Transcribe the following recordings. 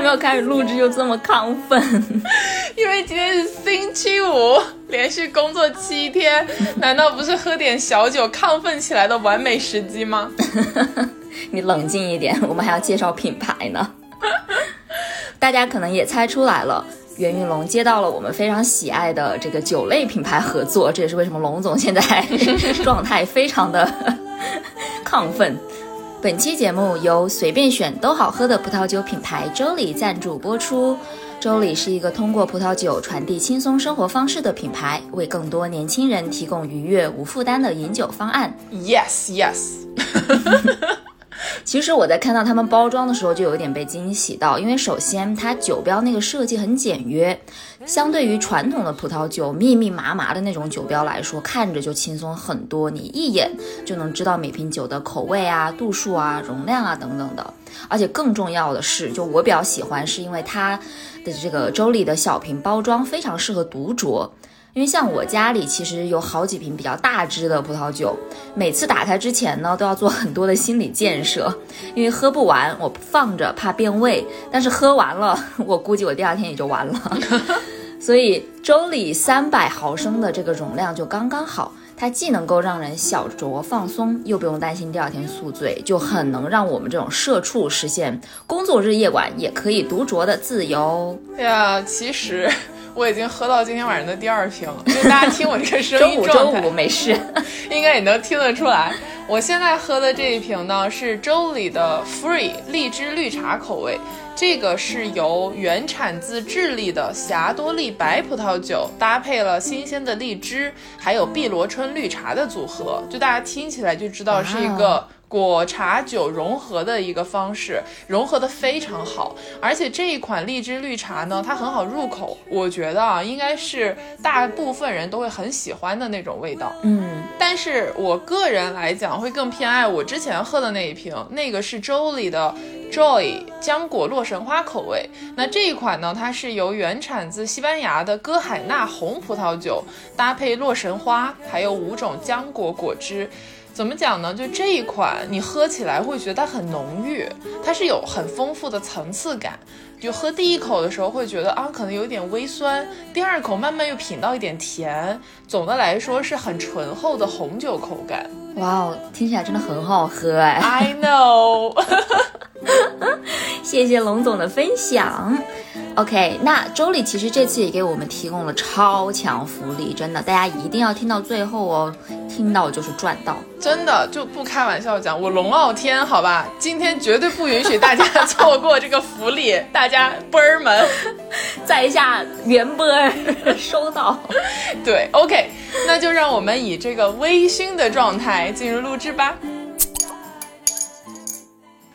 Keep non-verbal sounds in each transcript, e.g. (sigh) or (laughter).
还没有开始录制就这么亢奋，(laughs) 因为今天是星期五，连续工作七天，(laughs) 难道不是喝点小酒亢奋起来的完美时机吗？(laughs) 你冷静一点，我们还要介绍品牌呢。大家可能也猜出来了，袁云龙接到了我们非常喜爱的这个酒类品牌合作，这也是为什么龙总现在状态非常的亢奋。本期节目由随便选都好喝的葡萄酒品牌周礼赞助播出。周礼是一个通过葡萄酒传递轻松生活方式的品牌，为更多年轻人提供愉悦无负担的饮酒方案。Yes, yes。(laughs) 其实我在看到他们包装的时候就有点被惊喜到，因为首先它酒标那个设计很简约，相对于传统的葡萄酒密密麻麻的那种酒标来说，看着就轻松很多，你一眼就能知道每瓶酒的口味啊、度数啊、容量啊等等的。而且更重要的是，就我比较喜欢，是因为它的这个周礼的小瓶包装非常适合独酌。因为像我家里其实有好几瓶比较大支的葡萄酒，每次打开之前呢，都要做很多的心理建设，因为喝不完我放着怕变味，但是喝完了我估计我第二天也就完了。(laughs) 所以周礼三百毫升的这个容量就刚刚好，它既能够让人小酌放松，又不用担心第二天宿醉，就很能让我们这种社畜实现工作日夜晚也可以独酌的自由。对呀，其实。我已经喝到今天晚上的第二瓶，(laughs) 因为大家听我这个声音状态，周五没事，(laughs) 应该也能听得出来。我现在喝的这一瓶呢是周里的 Free 荔枝绿茶口味，这个是由原产自智利的霞多丽白葡萄酒搭配了新鲜的荔枝，还有碧螺春绿茶的组合，就大家听起来就知道是一个。果茶酒融合的一个方式，融合的非常好，而且这一款荔枝绿茶呢，它很好入口，我觉得啊，应该是大部分人都会很喜欢的那种味道。嗯，但是我个人来讲，会更偏爱我之前喝的那一瓶，那个是周里的 Joy 浆果洛神花口味。那这一款呢，它是由原产自西班牙的歌海纳红葡萄酒搭配洛神花，还有五种浆果果汁。怎么讲呢？就这一款，你喝起来会觉得它很浓郁，它是有很丰富的层次感。就喝第一口的时候会觉得啊，可能有点微酸，第二口慢慢又品到一点甜。总的来说是很醇厚的红酒口感。哇哦，听起来真的很好喝哎！I know，(laughs) (laughs) (laughs) (laughs) 谢谢龙总的分享。OK，那周礼其实这次也给我们提供了超强福利，真的，大家一定要听到最后哦，听到就是赚到，真的就不开玩笑讲，我龙傲天，好吧，今天绝对不允许大家错过这个福利，大家波儿们，(laughs) 在下元波儿收到，(laughs) 对，OK，那就让我们以这个微醺的状态进入录制吧。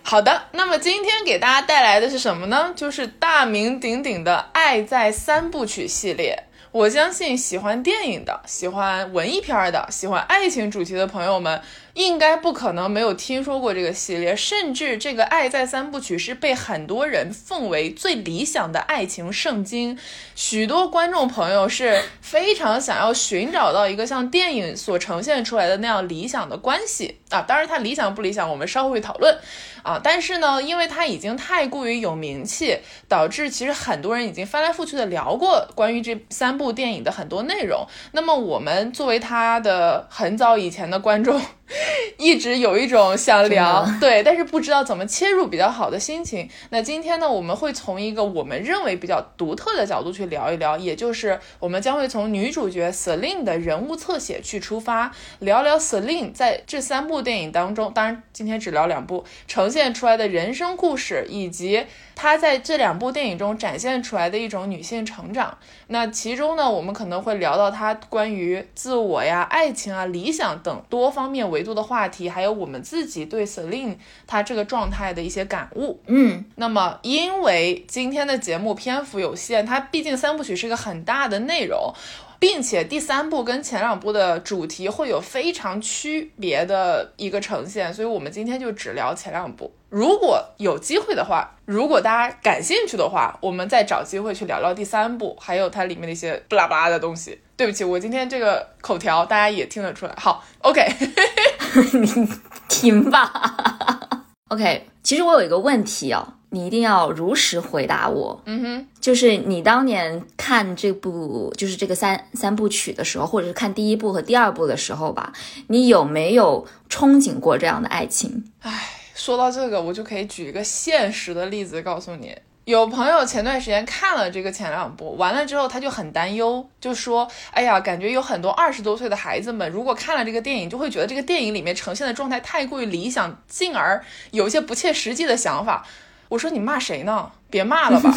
好的，那么今天给大家带来的是什么呢？就是大名鼎鼎的《爱在三部曲》系列。我相信喜欢电影的、喜欢文艺片的、喜欢爱情主题的朋友们。应该不可能没有听说过这个系列，甚至这个《爱在三部曲》是被很多人奉为最理想的爱情圣经。许多观众朋友是非常想要寻找到一个像电影所呈现出来的那样理想的关系啊！当然，它理想不理想，我们稍后会讨论啊。但是呢，因为它已经太过于有名气，导致其实很多人已经翻来覆去的聊过关于这三部电影的很多内容。那么，我们作为它的很早以前的观众。(laughs) 一直有一种想聊对，但是不知道怎么切入比较好的心情。那今天呢，我们会从一个我们认为比较独特的角度去聊一聊，也就是我们将会从女主角 Celine 的人物侧写去出发，聊聊 Celine 在这三部电影当中，当然今天只聊两部，呈现出来的人生故事，以及她在这两部电影中展现出来的一种女性成长。那其中呢，我们可能会聊到她关于自我呀、爱情啊、理想等多方面维度的话题，还有我们自己对 Celine 她这个状态的一些感悟。嗯，那么，因为今天的节目篇幅有限，它毕竟三部曲是一个很大的内容，并且第三部跟前两部的主题会有非常区别的一个呈现，所以我们今天就只聊前两部。如果有机会的话，如果大家感兴趣的话，我们再找机会去聊聊第三部，还有它里面的一些不拉不拉的东西。对不起，我今天这个口条大家也听得出来。好，OK，(laughs) 你停吧。(laughs) OK，其实我有一个问题哦，你一定要如实回答我。嗯哼，就是你当年看这部，就是这个三三部曲的时候，或者是看第一部和第二部的时候吧，你有没有憧憬过这样的爱情？唉，说到这个，我就可以举一个现实的例子告诉你。有朋友前段时间看了这个前两部，完了之后他就很担忧，就说：“哎呀，感觉有很多二十多岁的孩子们，如果看了这个电影，就会觉得这个电影里面呈现的状态太过于理想，进而有一些不切实际的想法。”我说：“你骂谁呢？别骂了吧，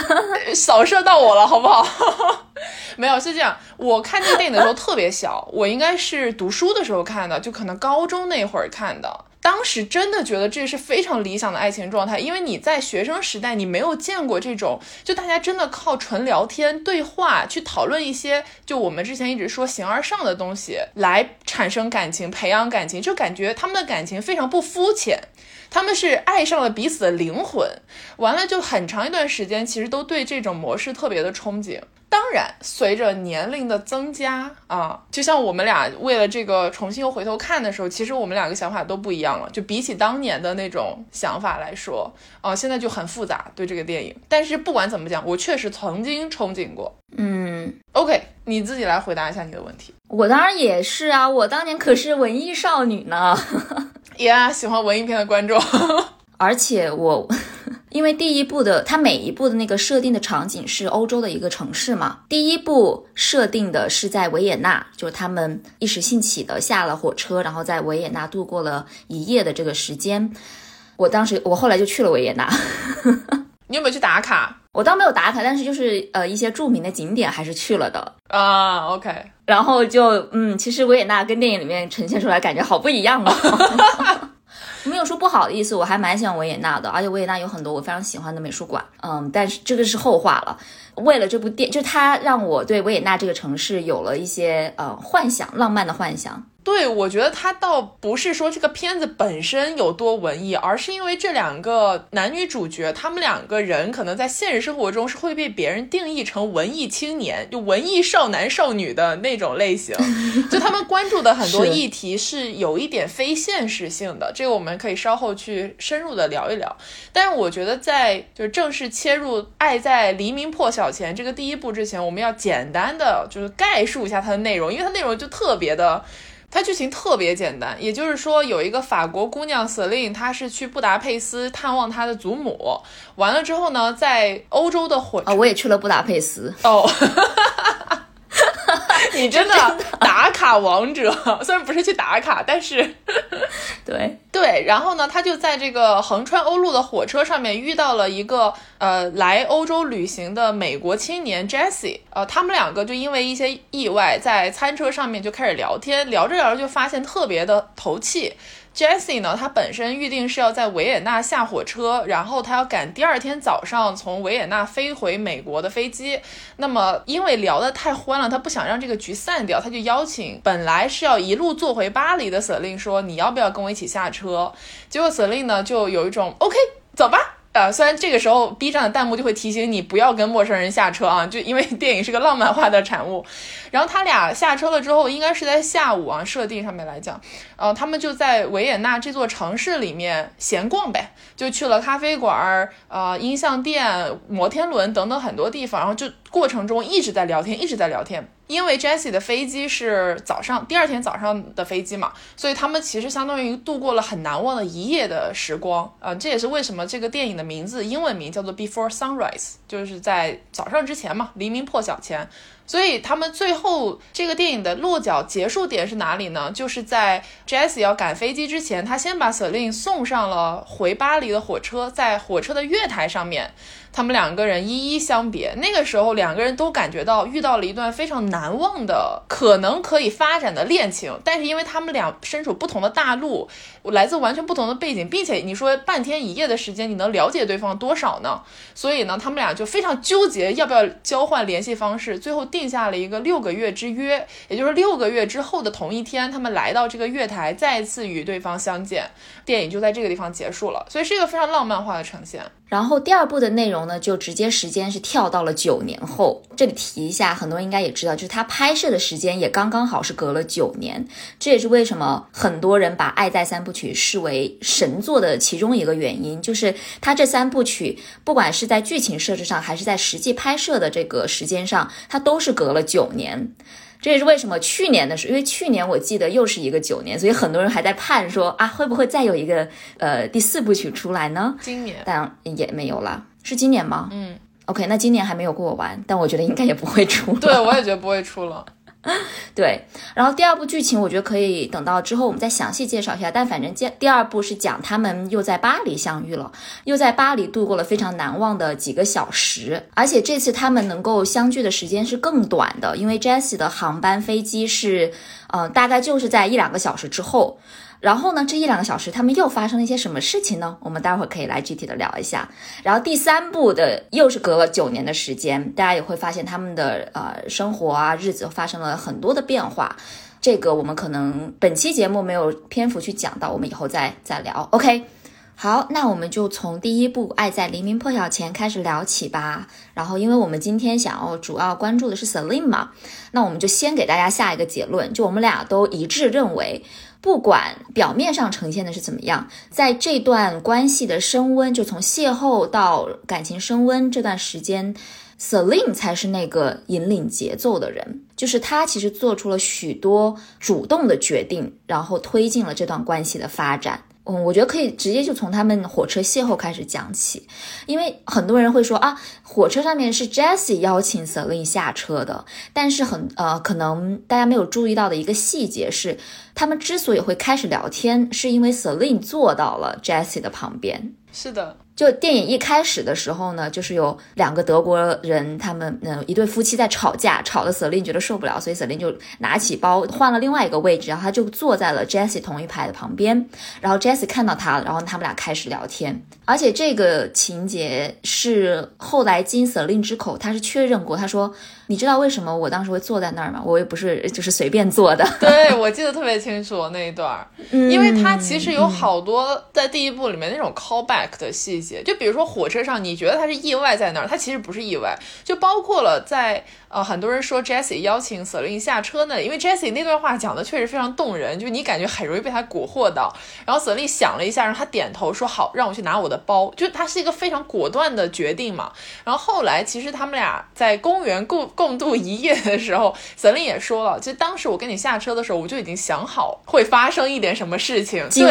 (laughs) 扫射到我了，好不好？” (laughs) 没有，是这样。我看这个电影的时候特别小，我应该是读书的时候看的，就可能高中那会儿看的。当时真的觉得这是非常理想的爱情状态，因为你在学生时代你没有见过这种，就大家真的靠纯聊天对话去讨论一些，就我们之前一直说形而上的东西来产生感情、培养感情，就感觉他们的感情非常不肤浅。他们是爱上了彼此的灵魂，完了就很长一段时间，其实都对这种模式特别的憧憬。当然，随着年龄的增加啊，就像我们俩为了这个重新又回头看的时候，其实我们两个想法都不一样了。就比起当年的那种想法来说，啊，现在就很复杂对这个电影。但是不管怎么讲，我确实曾经憧憬过。嗯，OK，你自己来回答一下你的问题。我当然也是啊，我当年可是文艺少女呢。(laughs) 呀、喜欢文艺片的观众，(laughs) 而且我，因为第一部的它每一部的那个设定的场景是欧洲的一个城市嘛，第一部设定的是在维也纳，就是他们一时兴起的下了火车，然后在维也纳度过了一夜的这个时间。我当时我后来就去了维也纳，(laughs) 你有没有去打卡 (laughs) 我倒没有打卡，但是就是呃一些著名的景点还是去了的。啊？OK，然后就嗯，其实维也纳跟电影里面呈现出来感觉好不一样哦。(laughs) 没有说不好的意思，我还蛮喜欢维也纳的，而且维也纳有很多我非常喜欢的美术馆。嗯，但是这个是后话了。为了这部电，就它让我对维也纳这个城市有了一些呃幻想，浪漫的幻想。对，我觉得他倒不是说这个片子本身有多文艺，而是因为这两个男女主角，他们两个人可能在现实生活中是会被别人定义成文艺青年，就文艺少男少女的那种类型。(laughs) 就他们关注的很多议题是有一点非现实性的，这个我们可以稍后去深入的聊一聊。但是我觉得在就是正式切入《爱在黎明破晓前》这个第一部之前，我们要简单的就是概述一下它的内容，因为它内容就特别的。它剧情特别简单，也就是说，有一个法国姑娘 Celine，她是去布达佩斯探望她的祖母，完了之后呢，在欧洲的火车啊、我也去了布达佩斯。哦，(laughs) (laughs) 你真的打卡王者，(laughs) 虽然不是去打卡，但是 (laughs) 对，对，然后呢，他就在这个横穿欧陆的火车上面遇到了一个呃来欧洲旅行的美国青年 Jesse，呃，他们两个就因为一些意外在餐车上面就开始聊天，聊着聊着就发现特别的投契。Jessie 呢，她本身预定是要在维也纳下火车，然后她要赶第二天早上从维也纳飞回美国的飞机。那么因为聊得太欢了，他不想让这个局散掉，他就邀请本来是要一路坐回巴黎的 Celine 说：“你要不要跟我一起下车？”结果 Celine 呢就有一种 OK，走吧。呃，虽然这个时候 B 站的弹幕就会提醒你不要跟陌生人下车啊，就因为 (laughs) 电影是个浪漫化的产物。然后他俩下车了之后，应该是在下午啊，设定上面来讲，呃，他们就在维也纳这座城市里面闲逛呗，就去了咖啡馆、啊音像店、摩天轮等等很多地方，然后就过程中一直在聊天，一直在聊天。因为 Jessie 的飞机是早上第二天早上的飞机嘛，所以他们其实相当于度过了很难忘的一夜的时光啊。这也是为什么这个电影的名字英文名叫做 Before Sunrise，就是在早上之前嘛，黎明破晓前。所以他们最后这个电影的落脚结束点是哪里呢？就是在 Jessie 要赶飞机之前，他先把 Celine 送上了回巴黎的火车，在火车的月台上面。他们两个人依依相别，那个时候两个人都感觉到遇到了一段非常难忘的、可能可以发展的恋情。但是因为他们俩身处不同的大陆，来自完全不同的背景，并且你说半天一夜的时间，你能了解对方多少呢？所以呢，他们俩就非常纠结要不要交换联系方式，最后定下了一个六个月之约，也就是六个月之后的同一天，他们来到这个月台，再次与对方相见。电影就在这个地方结束了，所以是一个非常浪漫化的呈现。然后第二部的内容呢，就直接时间是跳到了九年后。这里提一下，很多人应该也知道，就是他拍摄的时间也刚刚好是隔了九年。这也是为什么很多人把《爱在三部曲》视为神作的其中一个原因，就是他这三部曲不管是在剧情设置上，还是在实际拍摄的这个时间上，它都是隔了九年。这也是为什么去年的时候，因为去年我记得又是一个九年，所以很多人还在盼说啊，会不会再有一个呃第四部曲出来呢？今年，但也没有了，是今年吗？嗯，OK，那今年还没有过完，但我觉得应该也不会出。(laughs) 对，我也觉得不会出了。(laughs) 对，然后第二部剧情我觉得可以等到之后我们再详细介绍一下。但反正第第二部是讲他们又在巴黎相遇了，又在巴黎度过了非常难忘的几个小时。而且这次他们能够相聚的时间是更短的，因为 Jessie 的航班飞机是，呃，大概就是在一两个小时之后。然后呢，这一两个小时他们又发生了一些什么事情呢？我们待会儿可以来具体的聊一下。然后第三部的又是隔了九年的时间，大家也会发现他们的呃生活啊日子发生了很多的变化。这个我们可能本期节目没有篇幅去讲到，我们以后再再聊。OK，好，那我们就从第一部《爱在黎明破晓前》开始聊起吧。然后，因为我们今天想要主要关注的是 Celine 嘛，那我们就先给大家下一个结论，就我们俩都一致认为。不管表面上呈现的是怎么样，在这段关系的升温，就从邂逅到感情升温这段时间，Celine 才是那个引领节奏的人，就是他其实做出了许多主动的决定，然后推进了这段关系的发展。嗯，我觉得可以直接就从他们火车邂逅开始讲起，因为很多人会说啊，火车上面是 Jessie 邀请 Celine 下车的，但是很呃，可能大家没有注意到的一个细节是，他们之所以会开始聊天，是因为 Celine 坐到了 Jessie 的旁边。是的。就电影一开始的时候呢，就是有两个德国人，他们嗯一对夫妻在吵架，吵的 Selin 觉得受不了，所以 Selin 就拿起包换了另外一个位置，然后他就坐在了 Jesse 同一排的旁边，然后 Jesse 看到他，然后他们俩开始聊天，而且这个情节是后来经 Celine 之口，他是确认过，他说。你知道为什么我当时会坐在那儿吗？我也不是就是随便坐的。对，我记得特别清楚那一段，因为他其实有好多在第一部里面那种 callback 的细节，就比如说火车上，你觉得他是意外在那儿，它其实不是意外，就包括了在。呃，很多人说 Jessie 邀请 Celine 下车呢，因为 Jessie 那段话讲的确实非常动人，就是你感觉很容易被他蛊惑到。然后 Celine 想了一下，让他点头说好，让我去拿我的包，就他是一个非常果断的决定嘛。然后后来其实他们俩在公园共共度一夜的时候，Celine 也说了，其实当时我跟你下车的时候，我就已经想好会发生一点什么事情。对，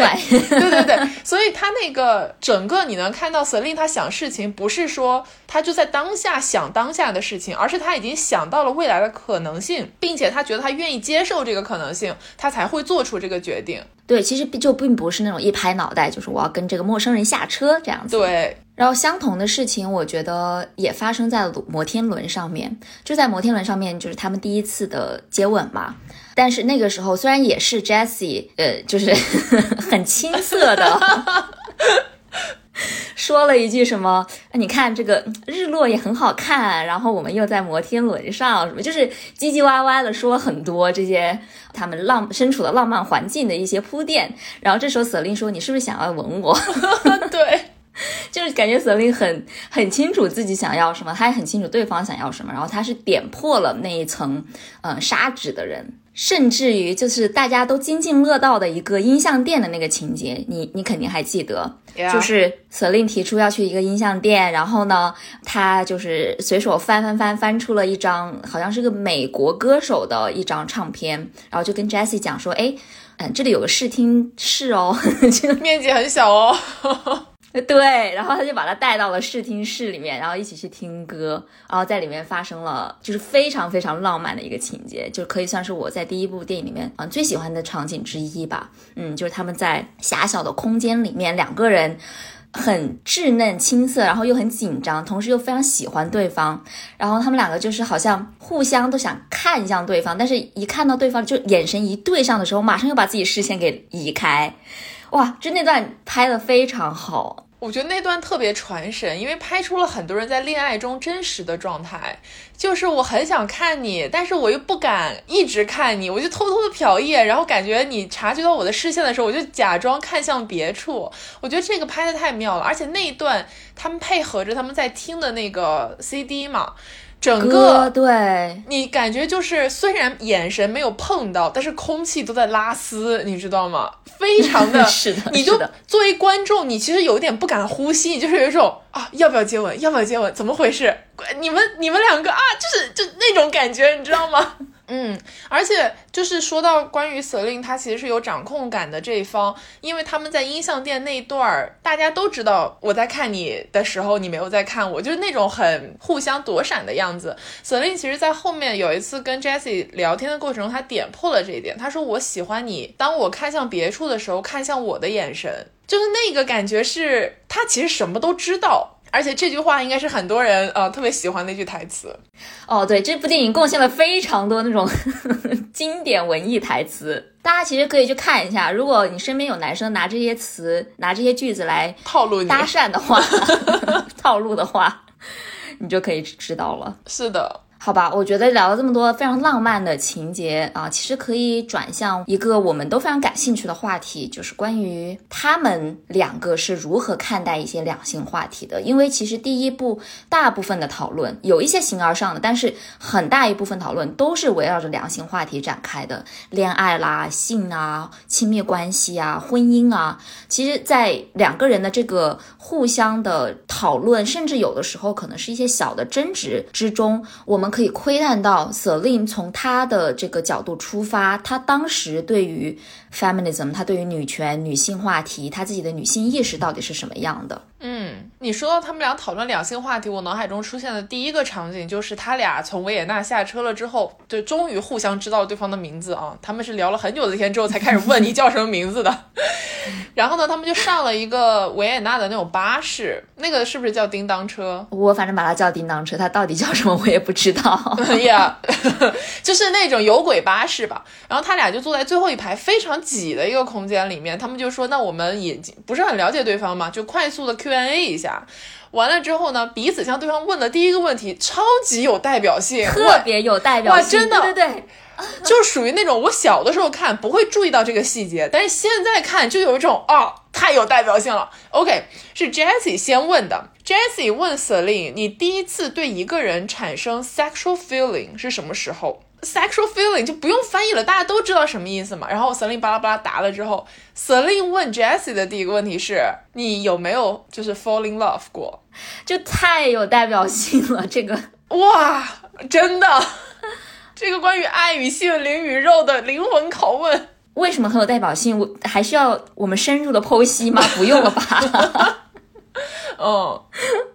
对对对，所以他那个整个你能看到 Celine 他想事情不是说他就在当下想当下的事情，而是他已经。想到了未来的可能性，并且他觉得他愿意接受这个可能性，他才会做出这个决定。对，其实就并不是那种一拍脑袋，就是我要跟这个陌生人下车这样子。对，然后相同的事情，我觉得也发生在摩天轮上面，就在摩天轮上面，就是他们第一次的接吻嘛。但是那个时候虽然也是 Jessie，呃，就是 (laughs) 很青涩的。(laughs) (laughs) 说了一句什么？你看这个日落也很好看，然后我们又在摩天轮上，什么就是唧唧歪歪的说很多这些他们浪身处的浪漫环境的一些铺垫。然后这时候 Selin 说：“你是不是想要吻我？” (laughs) 对。(laughs) 就是感觉 Selin 很很清楚自己想要什么，他也很清楚对方想要什么，然后他是点破了那一层嗯砂纸的人。甚至于就是大家都津津乐道的一个音像店的那个情节，你你肯定还记得，就是 Selin 提出要去一个音像店，然后呢，他就是随手翻翻翻翻出了一张好像是个美国歌手的一张唱片，然后就跟 Jessie 讲说，哎，嗯，这里有个试听室哦，(laughs) 这个面积很小哦。(laughs) (laughs) 对，然后他就把他带到了视听室里面，然后一起去听歌，然后在里面发生了就是非常非常浪漫的一个情节，就可以算是我在第一部电影里面啊最喜欢的场景之一吧。嗯，就是他们在狭小的空间里面，两个人很稚嫩青涩，然后又很紧张，同时又非常喜欢对方，然后他们两个就是好像互相都想看向对方，但是一看到对方就眼神一对上的时候，马上又把自己视线给移开，哇，就那段拍的非常好。我觉得那段特别传神，因为拍出了很多人在恋爱中真实的状态。就是我很想看你，但是我又不敢一直看你，我就偷偷的瞟一眼，然后感觉你察觉到我的视线的时候，我就假装看向别处。我觉得这个拍的太妙了，而且那一段他们配合着他们在听的那个 CD 嘛。整个对你感觉就是虽然眼神没有碰到，但是空气都在拉丝，你知道吗？(laughs) 非常的，是的，你就作为观众，你其实有点不敢呼吸，就是有一种啊，要不要接吻？要不要接吻？怎么回事？你们你们两个啊，就是就那种感觉，你知道吗？嗯，而且就是说到关于 Selin，他其实是有掌控感的这一方，因为他们在音像店那一段儿，大家都知道我在看你的时候，你没有在看我，就是那种很互相躲闪的样子。Selin 其实，在后面有一次跟 Jessie 聊天的过程中，他点破了这一点，他说我喜欢你，当我看向别处的时候，看向我的眼神，就是那个感觉是，他其实什么都知道。而且这句话应该是很多人呃特别喜欢的一句台词，哦，对，这部电影贡献了非常多那种 (laughs) 经典文艺台词，大家其实可以去看一下。如果你身边有男生拿这些词、拿这些句子来套路你搭讪的话，(laughs) 套路的话，你就可以知道了。是的。好吧，我觉得聊了这么多非常浪漫的情节啊，其实可以转向一个我们都非常感兴趣的话题，就是关于他们两个是如何看待一些两性话题的。因为其实第一部大部分的讨论有一些形而上的，但是很大一部分讨论都是围绕着两性话题展开的，恋爱啦、性啊、亲密关系啊、婚姻啊。其实，在两个人的这个互相的讨论，甚至有的时候可能是一些小的争执之中，我们。可以窥探到 Selin 从他的这个角度出发，他当时对于 feminism，他对于女权、女性话题，他自己的女性意识到底是什么样的？嗯，你说到他们俩讨论两性话题，我脑海中出现的第一个场景就是他俩从维也纳下车了之后，就终于互相知道了对方的名字啊。他们是聊了很久的天之后才开始问你叫什么名字的。(laughs) 然后呢，他们就上了一个维也纳的那种巴士，那个是不是叫叮当车？(laughs) 我反正把它叫叮当车，它到底叫什么我也不知道。(laughs) 呀，就是那种有轨巴士吧。然后他俩就坐在最后一排非常挤的一个空间里面，他们就说：“那我们也不是很了解对方嘛，就快速的 Q&A 一下。”完了之后呢，彼此向对方问的第一个问题超级有代表性，特别有代表性，真的，对对对。(laughs) 就属于那种我小的时候看不会注意到这个细节，但是现在看就有一种啊，太有代表性了。OK，是 Jessie 先问的，Jessie 问 Celine，你第一次对一个人产生 sexual feeling 是什么时候？sexual feeling 就不用翻译了，大家都知道什么意思嘛。然后 Selin 巴拉巴拉答了之后，Selin 问 Jessie 的第一个问题是你有没有就是 fall in love 过？就太有代表性了，这个 (laughs) 哇，真的。这个关于爱与性、灵与肉的灵魂拷问，为什么很有代表性？我还需要我们深入的剖析吗？不用了吧？(laughs) 哦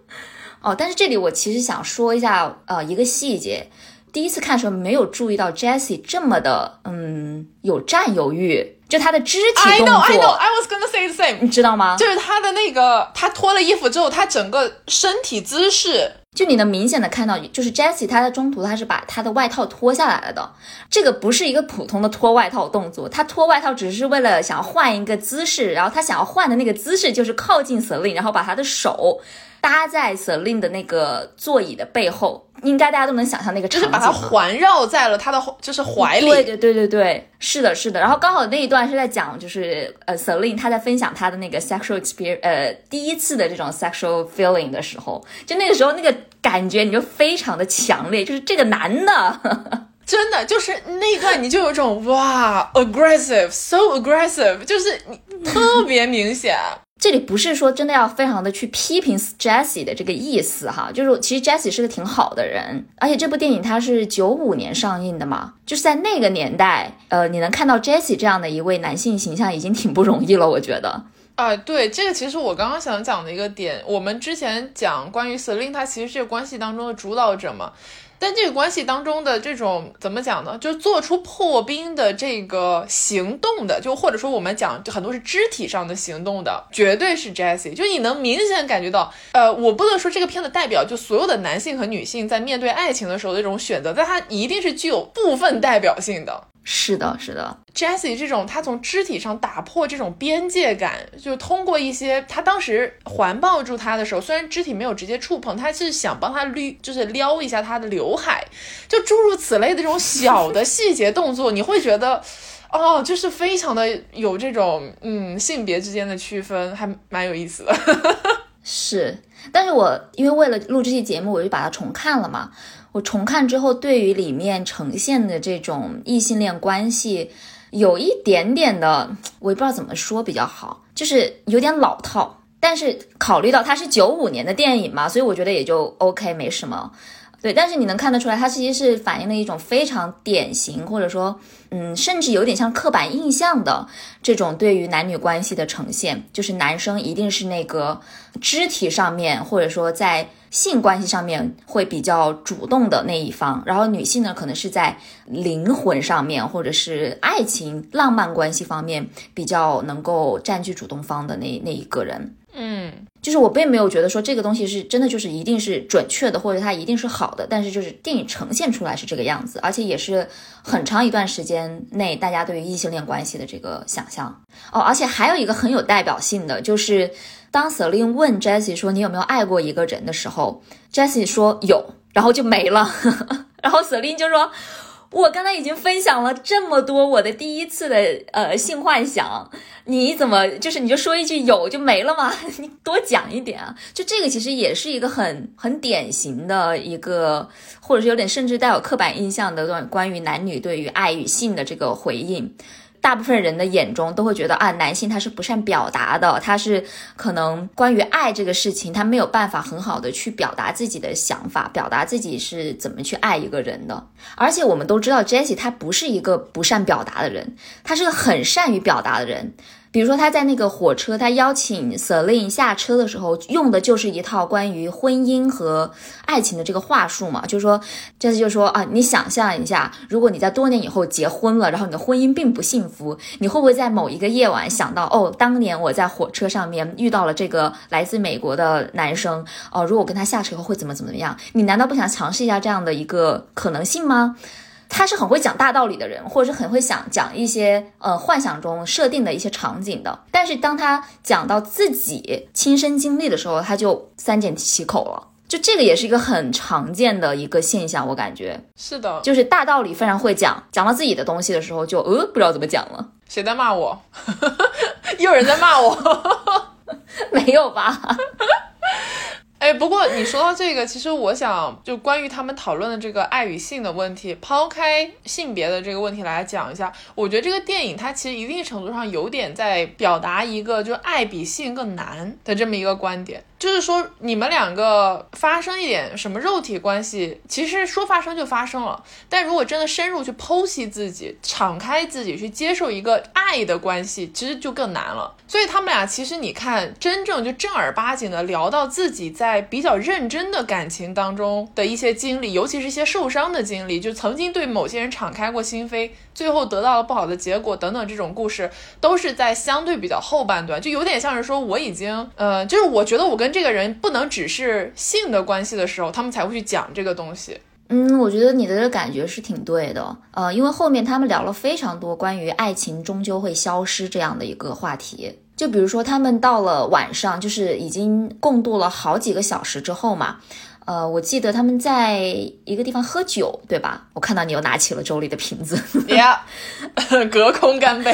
(laughs) 哦，但是这里我其实想说一下，呃，一个细节，第一次看的时候没有注意到 Jessie 这么的，嗯，有占有欲，就他的肢体动作。I know, I know, I was gonna say the same。你知道吗？就是他的那个，他脱了衣服之后，他整个身体姿势。就你能明显的看到，就是 Jessie 她在中途她是把她的外套脱下来了的，这个不是一个普通的脱外套动作，她脱外套只是为了想要换一个姿势，然后她想要换的那个姿势就是靠近 Selin，然后把她的手搭在 Celine 的那个座椅的背后，应该大家都能想象那个场景，就是把它环绕在了他的就是怀里。对对对对对，是的，是的。然后刚好那一段是在讲，就是呃，Celine 她在分享她的那个 sexual experience，呃，第一次的这种 sexual feeling 的时候，就那个时候那个感觉你就非常的强烈，就是这个男的。(laughs) (laughs) 真的就是那段，你就有种哇，aggressive，so aggressive，就是你特别明显。这里不是说真的要非常的去批评 Jessie 的这个意思哈，就是其实 Jessie 是个挺好的人，而且这部电影它是九五年上映的嘛，就是在那个年代，呃，你能看到 Jessie 这样的一位男性形象已经挺不容易了，我觉得。啊，对，这个其实我刚刚想讲的一个点，我们之前讲关于 Selina，他其实这个关系当中的主导者嘛。但这个关系当中的这种怎么讲呢？就做出破冰的这个行动的，就或者说我们讲就很多是肢体上的行动的，绝对是 Jessie。就你能明显感觉到，呃，我不能说这个片子代表就所有的男性和女性在面对爱情的时候的这种选择，但它一定是具有部分代表性的。是的，是的，Jessie 这种他从肢体上打破这种边界感，就通过一些他当时环抱住他的时候，虽然肢体没有直接触碰，他是想帮他捋，就是撩一下他的刘海，就诸如此类的这种小的细节动作，你会觉得，哦，就是非常的有这种嗯性别之间的区分，还蛮有意思的。(laughs) 是，但是我因为为了录这期节目，我就把它重看了嘛。我重看之后，对于里面呈现的这种异性恋关系，有一点点的，我也不知道怎么说比较好，就是有点老套。但是考虑到它是九五年的电影嘛，所以我觉得也就 OK，没什么。对，但是你能看得出来，它其实是反映了一种非常典型，或者说，嗯，甚至有点像刻板印象的这种对于男女关系的呈现，就是男生一定是那个肢体上面，或者说在性关系上面会比较主动的那一方，然后女性呢，可能是在灵魂上面，或者是爱情、浪漫关系方面比较能够占据主动方的那那一个人。嗯，就是我并没有觉得说这个东西是真的，就是一定是准确的，或者它一定是好的。但是就是电影呈现出来是这个样子，而且也是很长一段时间内大家对于异性恋关系的这个想象哦。而且还有一个很有代表性的，就是当 Celine 问 Jessie 说你有没有爱过一个人的时候，Jessie 说有，然后就没了。(laughs) 然后 Celine 就说。我刚才已经分享了这么多我的第一次的呃性幻想，你怎么就是你就说一句有就没了吗？(laughs) 你多讲一点啊！就这个其实也是一个很很典型的一个，或者是有点甚至带有刻板印象的关关于男女对于爱与性的这个回应。大部分人的眼中都会觉得啊，男性他是不善表达的，他是可能关于爱这个事情，他没有办法很好的去表达自己的想法，表达自己是怎么去爱一个人的。而且我们都知道，Jesse 他不是一个不善表达的人，他是个很善于表达的人。比如说他在那个火车，他邀请 Celine 下车的时候，用的就是一套关于婚姻和爱情的这个话术嘛，就是说，这次就说啊，你想象一下，如果你在多年以后结婚了，然后你的婚姻并不幸福，你会不会在某一个夜晚想到，哦，当年我在火车上面遇到了这个来自美国的男生，哦，如果跟他下车后会怎么怎么样？你难道不想尝试一下这样的一个可能性吗？他是很会讲大道理的人，或者是很会想讲一些呃幻想中设定的一些场景的。但是当他讲到自己亲身经历的时候，他就三缄其口了。就这个也是一个很常见的一个现象，我感觉是的，就是大道理非常会讲，讲到自己的东西的时候就呃不知道怎么讲了。谁在骂我？(laughs) 又有人在骂我？(laughs) 没有吧？哎，不过你说到这个，其实我想就关于他们讨论的这个爱与性的问题，抛开性别的这个问题来讲一下，我觉得这个电影它其实一定程度上有点在表达一个就爱比性更难的这么一个观点。就是说，你们两个发生一点什么肉体关系，其实说发生就发生了。但如果真的深入去剖析自己，敞开自己去接受一个爱的关系，其实就更难了。所以他们俩其实你看，真正就正儿八经的聊到自己在比较认真的感情当中的一些经历，尤其是一些受伤的经历，就曾经对某些人敞开过心扉。最后得到了不好的结果等等，这种故事都是在相对比较后半段，就有点像是说我已经，呃，就是我觉得我跟这个人不能只是性的关系的时候，他们才会去讲这个东西。嗯，我觉得你的这个感觉是挺对的，呃，因为后面他们聊了非常多关于爱情终究会消失这样的一个话题。就比如说他们到了晚上，就是已经共度了好几个小时之后嘛。呃，我记得他们在一个地方喝酒，对吧？我看到你又拿起了周里的瓶子，呀，隔空干杯。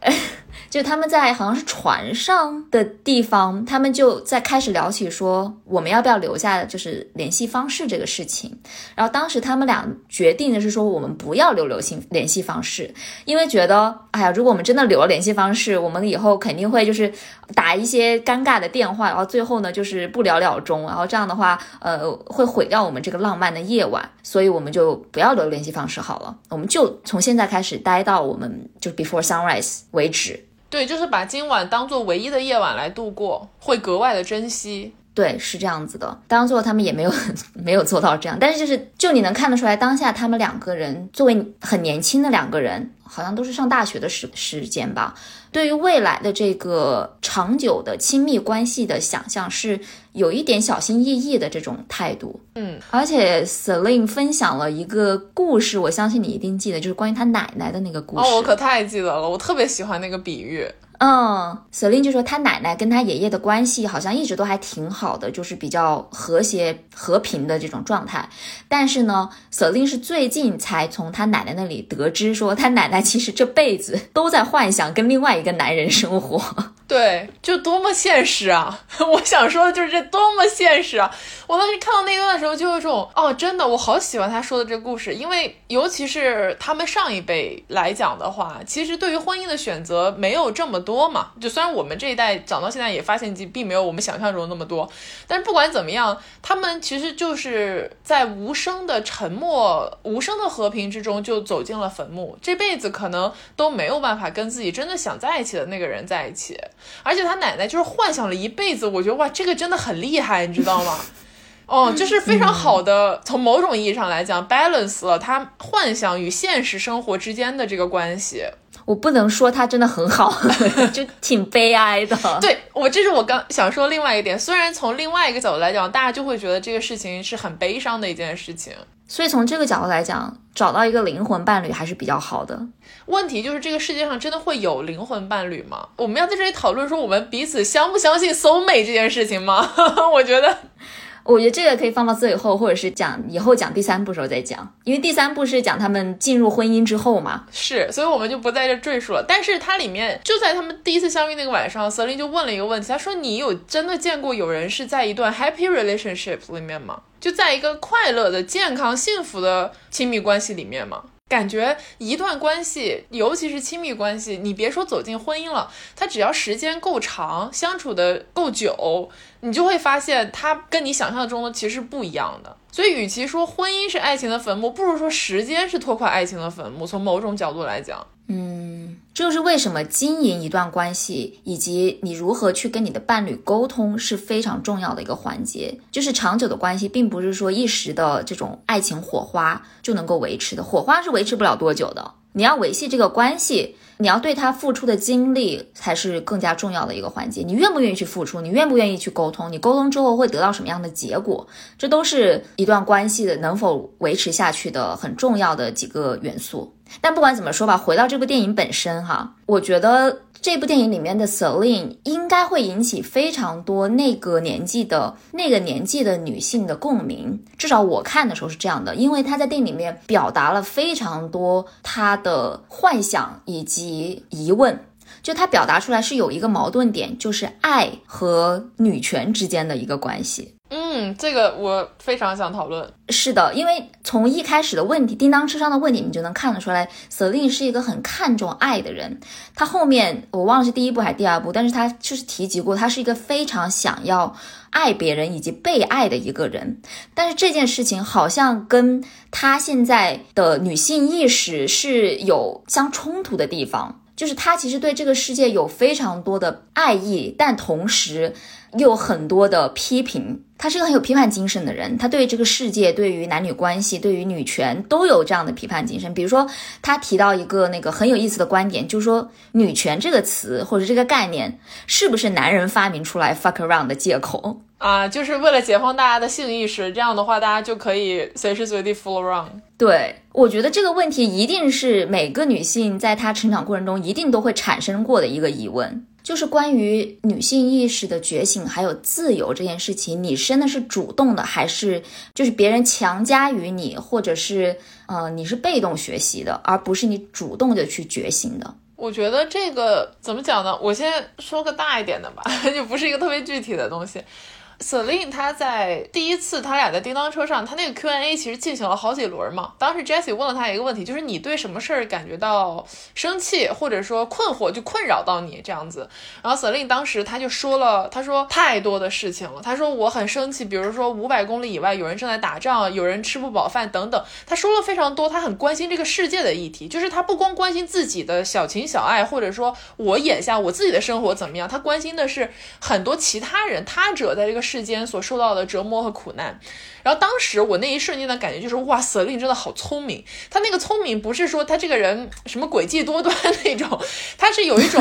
(laughs) 就他们在好像是船上的地方，他们就在开始聊起说我们要不要留下就是联系方式这个事情。然后当时他们俩决定的是说我们不要留留信联系方式，因为觉得哎呀，如果我们真的留了联系方式，我们以后肯定会就是打一些尴尬的电话，然后最后呢就是不了了之，然后这样的话呃会毁掉我们这个浪漫的夜晚，所以我们就不要留联系方式好了，我们就从现在开始待到我们就 before sunrise 为止。对，就是把今晚当做唯一的夜晚来度过，会格外的珍惜。对，是这样子的。当做他们也没有 (laughs) 没有做到这样，但是就是就你能看得出来，当下他们两个人作为很年轻的两个人，好像都是上大学的时时间吧。对于未来的这个长久的亲密关系的想象是有一点小心翼翼的这种态度。嗯，而且 Celine 分享了一个故事，我相信你一定记得，就是关于他奶奶的那个故事。哦，我可太记得了，我特别喜欢那个比喻。嗯，Celine 就说他奶奶跟他爷爷的关系好像一直都还挺好的，就是比较和谐和平的这种状态。但是呢，Celine 是最近才从他奶奶那里得知，说他奶奶其实这辈子都在幻想跟另外一个男人生活。(laughs) 对，就多么现实啊！(laughs) 我想说的就是这多么现实啊！我当时看到那段的时候，就有种哦，真的，我好喜欢他说的这个故事，因为尤其是他们上一辈来讲的话，其实对于婚姻的选择没有这么多嘛。就虽然我们这一代长到现在也发现并没有我们想象中那么多，但是不管怎么样，他们其实就是在无声的沉默、无声的和平之中就走进了坟墓，这辈子可能都没有办法跟自己真的想在一起的那个人在一起。而且他奶奶就是幻想了一辈子，我觉得哇，这个真的很厉害，你知道吗？哦，就是非常好的，从某种意义上来讲，balance 了他幻想与现实生活之间的这个关系。我不能说他真的很好，(laughs) 就挺悲哀的。对我，这是我刚想说另外一个点。虽然从另外一个角度来讲，大家就会觉得这个事情是很悲伤的一件事情。所以从这个角度来讲，找到一个灵魂伴侣还是比较好的。问题就是这个世界上真的会有灵魂伴侣吗？我们要在这里讨论说我们彼此相不相信 soul mate 这件事情吗？(laughs) 我觉得。我觉得这个可以放到最后，或者是讲以后讲第三部时候再讲，因为第三部是讲他们进入婚姻之后嘛。是，所以我们就不在这赘述了。但是它里面就在他们第一次相遇那个晚上，瑟琳就问了一个问题，她说：“你有真的见过有人是在一段 happy relationship 里面吗？就在一个快乐的、健康、幸福的亲密关系里面吗？”感觉一段关系，尤其是亲密关系，你别说走进婚姻了，它只要时间够长，相处的够久，你就会发现它跟你想象中的其实不一样的。所以，与其说婚姻是爱情的坟墓，不如说时间是拖垮爱情的坟墓。从某种角度来讲，嗯。这就是为什么经营一段关系，以及你如何去跟你的伴侣沟通是非常重要的一个环节。就是长久的关系，并不是说一时的这种爱情火花就能够维持的，火花是维持不了多久的。你要维系这个关系，你要对他付出的精力才是更加重要的一个环节。你愿不愿意去付出？你愿不愿意去沟通？你沟通之后会得到什么样的结果？这都是一段关系的能否维持下去的很重要的几个元素。但不管怎么说吧，回到这部电影本身哈，我觉得这部电影里面的 Celine 应该会引起非常多那个年纪的那个年纪的女性的共鸣，至少我看的时候是这样的，因为她在电影里面表达了非常多她的幻想以及疑问，就她表达出来是有一个矛盾点，就是爱和女权之间的一个关系。嗯，这个我非常想讨论。是的，因为从一开始的问题，叮当车上的问题，你就能看得出来，Celine 是一个很看重爱的人。他后面我忘了是第一部还是第二部，但是他就是提及过，他是一个非常想要爱别人以及被爱的一个人。但是这件事情好像跟他现在的女性意识是有相冲突的地方，就是他其实对这个世界有非常多的爱意，但同时。有很多的批评，他是一个很有批判精神的人，他对这个世界、对于男女关系、对于女权都有这样的批判精神。比如说，他提到一个那个很有意思的观点，就是说女权这个词或者这个概念是不是男人发明出来 fuck around 的借口啊？就是为了解放大家的性意识，这样的话大家就可以随时随地 fool around。对，我觉得这个问题一定是每个女性在她成长过程中一定都会产生过的一个疑问。就是关于女性意识的觉醒还有自由这件事情，你真的是主动的，还是就是别人强加于你，或者是呃你是被动学习的，而不是你主动的去觉醒的？我觉得这个怎么讲呢？我先说个大一点的吧，(laughs) 就不是一个特别具体的东西。Celine 他在第一次他俩在叮当车上，他那个 Q&A 其实进行了好几轮嘛。当时 Jessie 问了他一个问题，就是你对什么事儿感觉到生气，或者说困惑，就困扰到你这样子。然后 Celine 当时他就说了，他说太多的事情了。他说我很生气，比如说五百公里以外有人正在打仗，有人吃不饱饭等等。他说了非常多，他很关心这个世界的议题，就是他不光关心自己的小情小爱，或者说我眼下我自己的生活怎么样，他关心的是很多其他人他者在这个。世间所受到的折磨和苦难，然后当时我那一瞬间的感觉就是，哇瑟琳真的好聪明。他那个聪明不是说他这个人什么诡计多端 (laughs) 那种，他是有一种，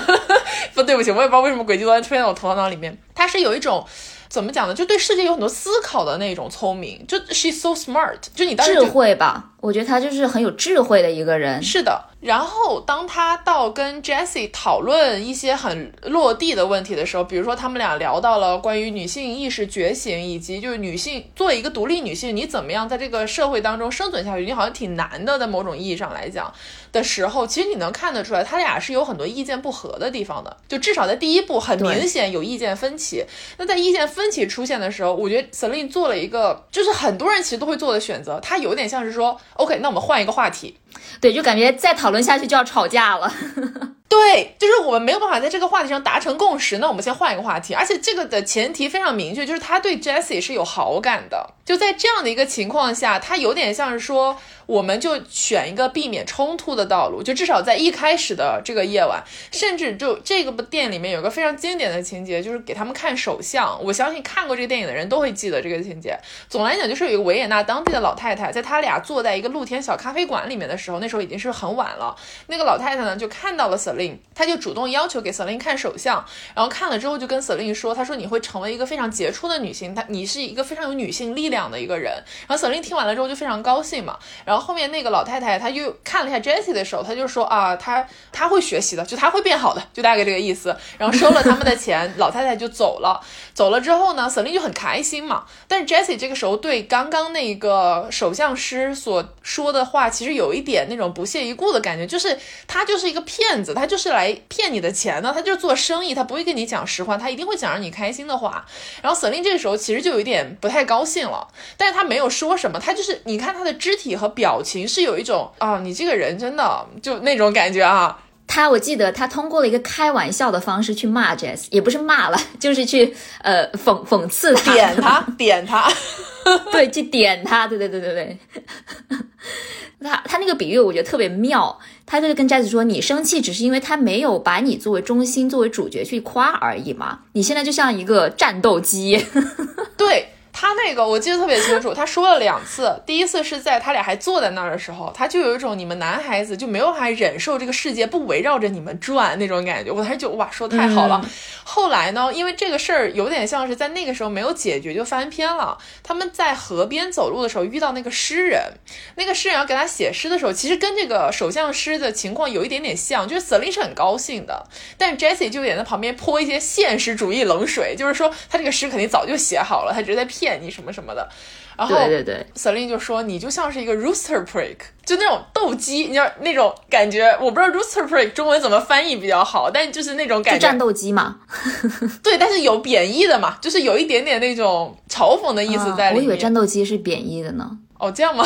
(laughs) 不对不起，我也不知道为什么诡计多端出现在我头脑里面。他是有一种怎么讲呢？就对世界有很多思考的那种聪明，就 she's so smart，就你当时智慧吧。我觉得他就是很有智慧的一个人。是的。然后，当他到跟 Jessie 讨论一些很落地的问题的时候，比如说他们俩聊到了关于女性意识觉醒，以及就是女性作为一个独立女性，你怎么样在这个社会当中生存下去，你好像挺难的，在某种意义上来讲的时候，其实你能看得出来，他俩是有很多意见不合的地方的。就至少在第一步，很明显有意见分歧。那在意见分歧出现的时候，我觉得 Celine 做了一个，就是很多人其实都会做的选择，他有点像是说，OK，那我们换一个话题。对，就感觉再讨论下去就要吵架了。(laughs) 对，就是我们没有办法在这个话题上达成共识，那我们先换一个话题。而且这个的前提非常明确，就是他对 Jessie 是有好感的。就在这样的一个情况下，他有点像是说。我们就选一个避免冲突的道路，就至少在一开始的这个夜晚，甚至就这个部电影里面有个非常经典的情节，就是给他们看手相。我相信看过这个电影的人都会记得这个情节。总来讲，就是有一个维也纳当地的老太太，在他俩坐在一个露天小咖啡馆里面的时候，那时候已经是很晚了。那个老太太呢，就看到了 Celine，她就主动要求给 Celine 看手相，然后看了之后就跟 Celine 说，她说你会成为一个非常杰出的女性，她你是一个非常有女性力量的一个人。然后 Celine 听完了之后就非常高兴嘛，然后。后面那个老太太，她又看了一下 Jessie 的手，她就说啊，她她会学习的，就她会变好的，就大概这个意思。然后收了他们的钱，老太太就走了。走了之后呢，Celine 就很开心嘛。但是 Jessie 这个时候对刚刚那个首相师所说的话，其实有一点点那种不屑一顾的感觉，就是他就是一个骗子，他就是来骗你的钱的，他就是做生意，他不会跟你讲实话，他一定会讲让你开心的话。然后沈凌这个时候其实就有点不太高兴了，但是他没有说什么，他就是你看他的肢体和。表情是有一种啊，你这个人真的就那种感觉啊。他我记得他通过了一个开玩笑的方式去骂 Jess，也不是骂了，(laughs) 就是去呃讽讽刺他，点他，(laughs) 点他，(laughs) 对，去点他，对对对对对。他他那个比喻我觉得特别妙，他就是跟 Jess 说，你生气只是因为他没有把你作为中心、作为主角去夸而已嘛。你现在就像一个战斗机，对。他那个我记得特别清楚，他说了两次。(laughs) 第一次是在他俩还坐在那儿的时候，他就有一种你们男孩子就没有办法忍受这个世界不围绕着你们转那种感觉。我当时就哇，说太好了。后来呢，因为这个事儿有点像是在那个时候没有解决就翻篇了。他们在河边走路的时候遇到那个诗人，那个诗人要给他写诗的时候，其实跟这个首相诗的情况有一点点像，就是 Celine 是很高兴的，但 Jessie 就有点在旁边泼一些现实主义冷水，就是说他这个诗肯定早就写好了，他只是在骗。你什么什么的，然后对对对，Celine 就说你就像是一个 rooster prick，就那种斗鸡，你知道那种感觉，我不知道 rooster prick 中文怎么翻译比较好，但就是那种感觉，战斗机嘛，(laughs) 对，但是有贬义的嘛，就是有一点点那种嘲讽的意思在里面。我以为战斗机是贬义的呢。哦，这样吗？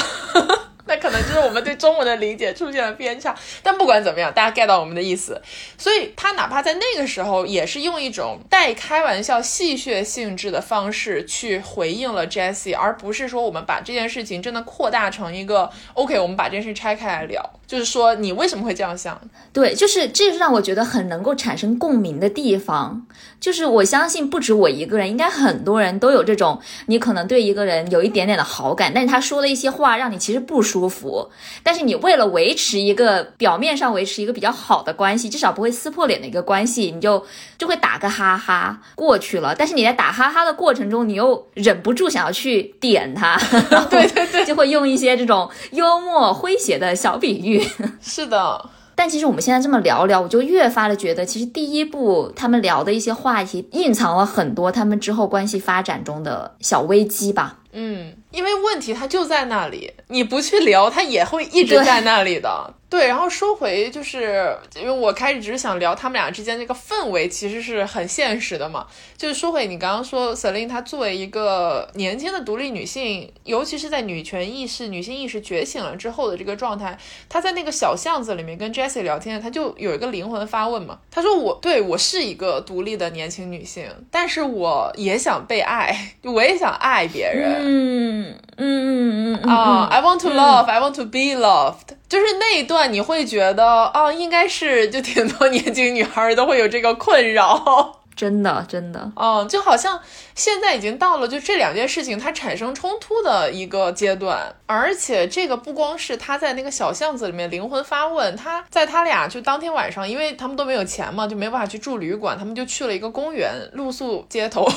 那可能就是我们对中文的理解出现了偏差，但不管怎么样，大家 get 到我们的意思。所以他哪怕在那个时候，也是用一种带开玩笑、戏谑性质的方式去回应了 Jesse，而不是说我们把这件事情真的扩大成一个 OK，我们把这件事拆开来聊。就是说，你为什么会这样想？对，就是这是让我觉得很能够产生共鸣的地方。就是我相信不止我一个人，应该很多人都有这种，你可能对一个人有一点点的好感，但是他说了一些话让你其实不舒服，但是你为了维持一个表面上维持一个比较好的关系，至少不会撕破脸的一个关系，你就就会打个哈哈过去了。但是你在打哈哈的过程中，你又忍不住想要去点他，(laughs) 对对对，就会用一些这种幽默诙谐的小比喻。(laughs) 是的，但其实我们现在这么聊聊，我就越发的觉得，其实第一部他们聊的一些话题，隐藏了很多他们之后关系发展中的小危机吧。嗯，因为问题它就在那里，你不去聊，它也会一直在那里的。对，然后说回，就是因为我开始只是想聊他们俩之间这个氛围，其实是很现实的嘛。就是说回你刚刚说 c e l i n e 她作为一个年轻的独立女性，尤其是在女权意识、女性意识觉醒了之后的这个状态，她在那个小巷子里面跟 Jessie 聊天，她就有一个灵魂发问嘛。她说：“我对我是一个独立的年轻女性，但是我也想被爱，我也想爱别人。”嗯嗯嗯嗯啊，I want to love, I want to be loved，就是那一段你会觉得哦，应该是就挺多年轻女孩都会有这个困扰。真的，真的，(laughs) 嗯，就好像现在已经到了就这两件事情它产生冲突的一个阶段，而且这个不光是他在那个小巷子里面灵魂发问，他在他俩就当天晚上，因为他们都没有钱嘛，就没办法去住旅馆，他们就去了一个公园露宿街头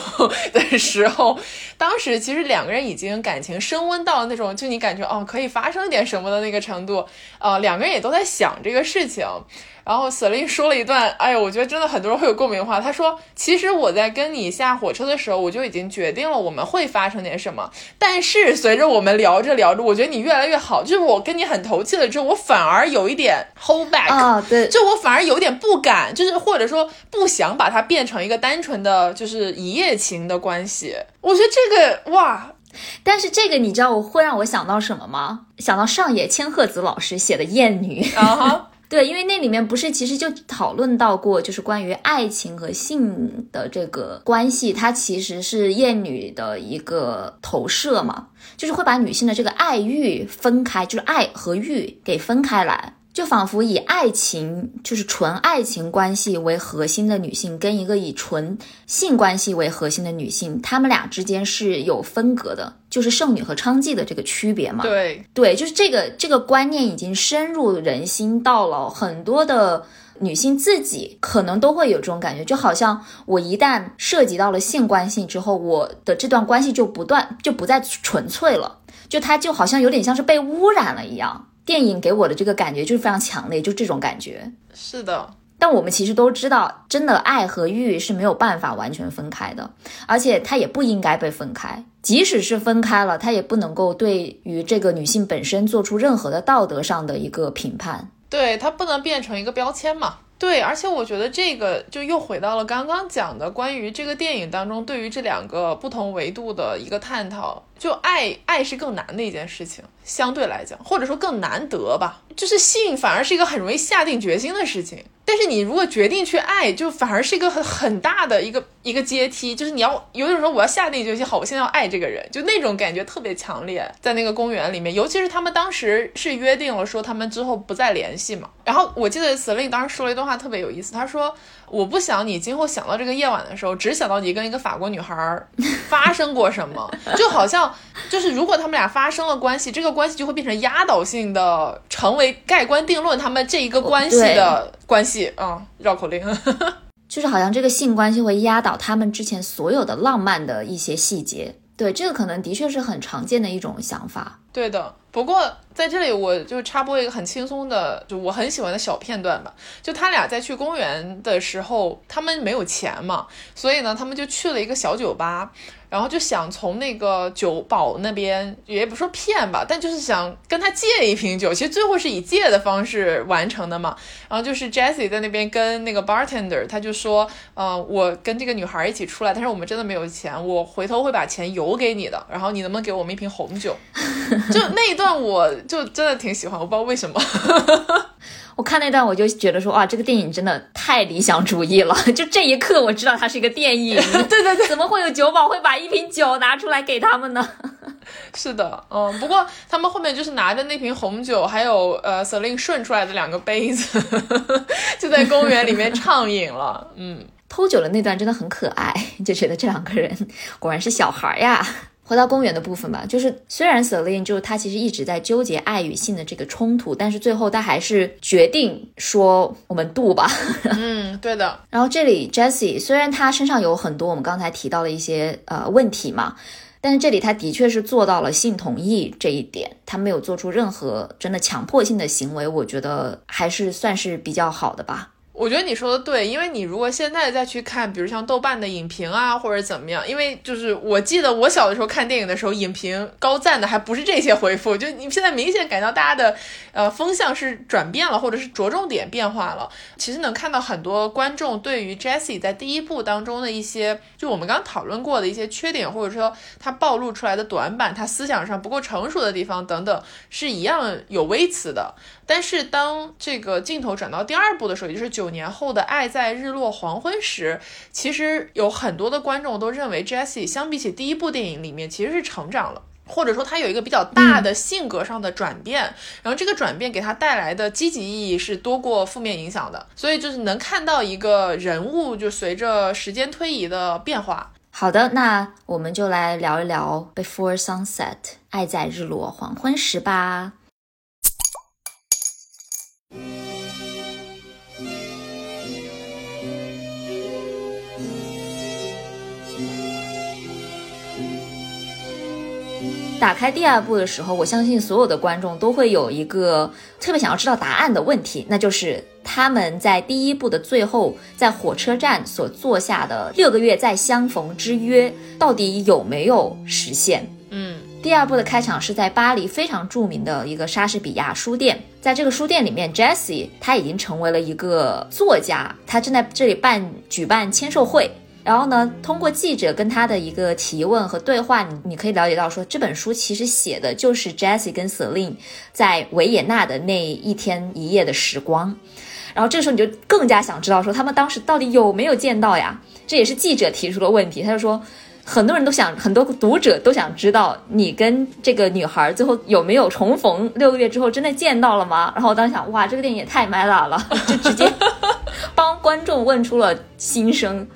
的时候，(laughs) 当时其实两个人已经感情升温到那种就你感觉哦可以发生点什么的那个程度，呃，两个人也都在想这个事情。然后 c e l i n 说了一段，哎呦，我觉得真的很多人会有共鸣话。他说：“其实我在跟你下火车的时候，我就已经决定了我们会发生点什么。但是随着我们聊着聊着，我觉得你越来越好，就是我跟你很投契了之后，我反而有一点 hold back 啊，对，就我反而有点不敢，就是或者说不想把它变成一个单纯的就是一夜情的关系。我觉得这个哇，但是这个你知道我会让我想到什么吗？想到上野千鹤子老师写的《艳女》啊。(laughs) ”对，因为那里面不是其实就讨论到过，就是关于爱情和性的这个关系，它其实是厌女的一个投射嘛，就是会把女性的这个爱欲分开，就是爱和欲给分开来。就仿佛以爱情就是纯爱情关系为核心的女性，跟一个以纯性关系为核心的女性，她们俩之间是有分隔的，就是圣女和娼妓的这个区别嘛。对对，就是这个这个观念已经深入人心，到了很多的女性自己可能都会有这种感觉，就好像我一旦涉及到了性关系之后，我的这段关系就不断就不再纯粹了，就它就好像有点像是被污染了一样。电影给我的这个感觉就是非常强烈，就这种感觉。是的，但我们其实都知道，真的爱和欲是没有办法完全分开的，而且它也不应该被分开。即使是分开了，它也不能够对于这个女性本身做出任何的道德上的一个评判。对，它不能变成一个标签嘛。对，而且我觉得这个就又回到了刚刚讲的关于这个电影当中对于这两个不同维度的一个探讨。就爱，爱是更难的一件事情，相对来讲，或者说更难得吧。就是性反而是一个很容易下定决心的事情，但是你如果决定去爱，就反而是一个很很大的一个一个阶梯。就是你要有种说我要下定决心，好，我现在要爱这个人，就那种感觉特别强烈。在那个公园里面，尤其是他们当时是约定了说他们之后不再联系嘛。然后我记得 Celine 当时说了一段话特别有意思，他说。我不想你今后想到这个夜晚的时候，只想到你跟一个法国女孩发生过什么，(laughs) 就好像就是如果他们俩发生了关系，这个关系就会变成压倒性的，成为盖棺定论他们这一个关系的关系。啊，绕口令，(laughs) 就是好像这个性关系会压倒他们之前所有的浪漫的一些细节。对，这个可能的确是很常见的一种想法。对的，不过在这里我就插播一个很轻松的，就我很喜欢的小片段吧。就他俩在去公园的时候，他们没有钱嘛，所以呢，他们就去了一个小酒吧。然后就想从那个酒保那边，也不说骗吧，但就是想跟他借一瓶酒。其实最后是以借的方式完成的嘛。然后就是 Jesse 在那边跟那个 bartender，他就说，呃，我跟这个女孩一起出来，但是我们真的没有钱，我回头会把钱邮给你的。然后你能不能给我们一瓶红酒？就那一段，我就真的挺喜欢，我不知道为什么。(laughs) 我看那段我就觉得说，哇，这个电影真的太理想主义了。就这一刻，我知道它是一个电影。(laughs) 对对对，怎么会有酒保会把一瓶酒拿出来给他们呢？(laughs) 是的，嗯，不过他们后面就是拿着那瓶红酒，还有呃 e i n 顺出来的两个杯子，(laughs) 就在公园里面畅饮了。嗯，偷酒的那段真的很可爱，就觉得这两个人果然是小孩呀。回到公园的部分吧，就是虽然 Celine 就他其实一直在纠结爱与性的这个冲突，但是最后他还是决定说我们度吧。嗯，对的。(laughs) 然后这里 Jessie 虽然她身上有很多我们刚才提到的一些呃问题嘛，但是这里他的确是做到了性同意这一点，他没有做出任何真的强迫性的行为，我觉得还是算是比较好的吧。我觉得你说的对，因为你如果现在再去看，比如像豆瓣的影评啊，或者怎么样，因为就是我记得我小的时候看电影的时候，影评高赞的还不是这些回复，就你现在明显感到大家的呃风向是转变了，或者是着重点变化了。其实能看到很多观众对于 Jessie 在第一部当中的一些，就我们刚刚讨论过的一些缺点，或者说他暴露出来的短板，他思想上不够成熟的地方等等，是一样有微词的。但是当这个镜头转到第二部的时候，也就是九年后的《爱在日落黄昏时》，其实有很多的观众都认为 Jessie 相比起第一部电影里面其实是成长了，或者说他有一个比较大的性格上的转变，然后这个转变给他带来的积极意义是多过负面影响的，所以就是能看到一个人物就随着时间推移的变化。好的，那我们就来聊一聊《Before Sunset》《爱在日落黄昏时》吧。打开第二部的时候，我相信所有的观众都会有一个特别想要知道答案的问题，那就是他们在第一部的最后，在火车站所做下的六个月再相逢之约，到底有没有实现？嗯，第二部的开场是在巴黎非常著名的一个莎士比亚书店，在这个书店里面，Jesse 他已经成为了一个作家，他正在这里办举办签售会。然后呢，通过记者跟他的一个提问和对话，你你可以了解到，说这本书其实写的就是 Jesse 跟 Celine 在维也纳的那一天一夜的时光。然后这时候你就更加想知道，说他们当时到底有没有见到呀？这也是记者提出的问题。他就说，很多人都想，很多读者都想知道，你跟这个女孩最后有没有重逢？六个月之后真的见到了吗？然后我当时想，哇，这个电影也太 meta 了，(laughs) 就直接 (laughs) 帮观众问出了心声。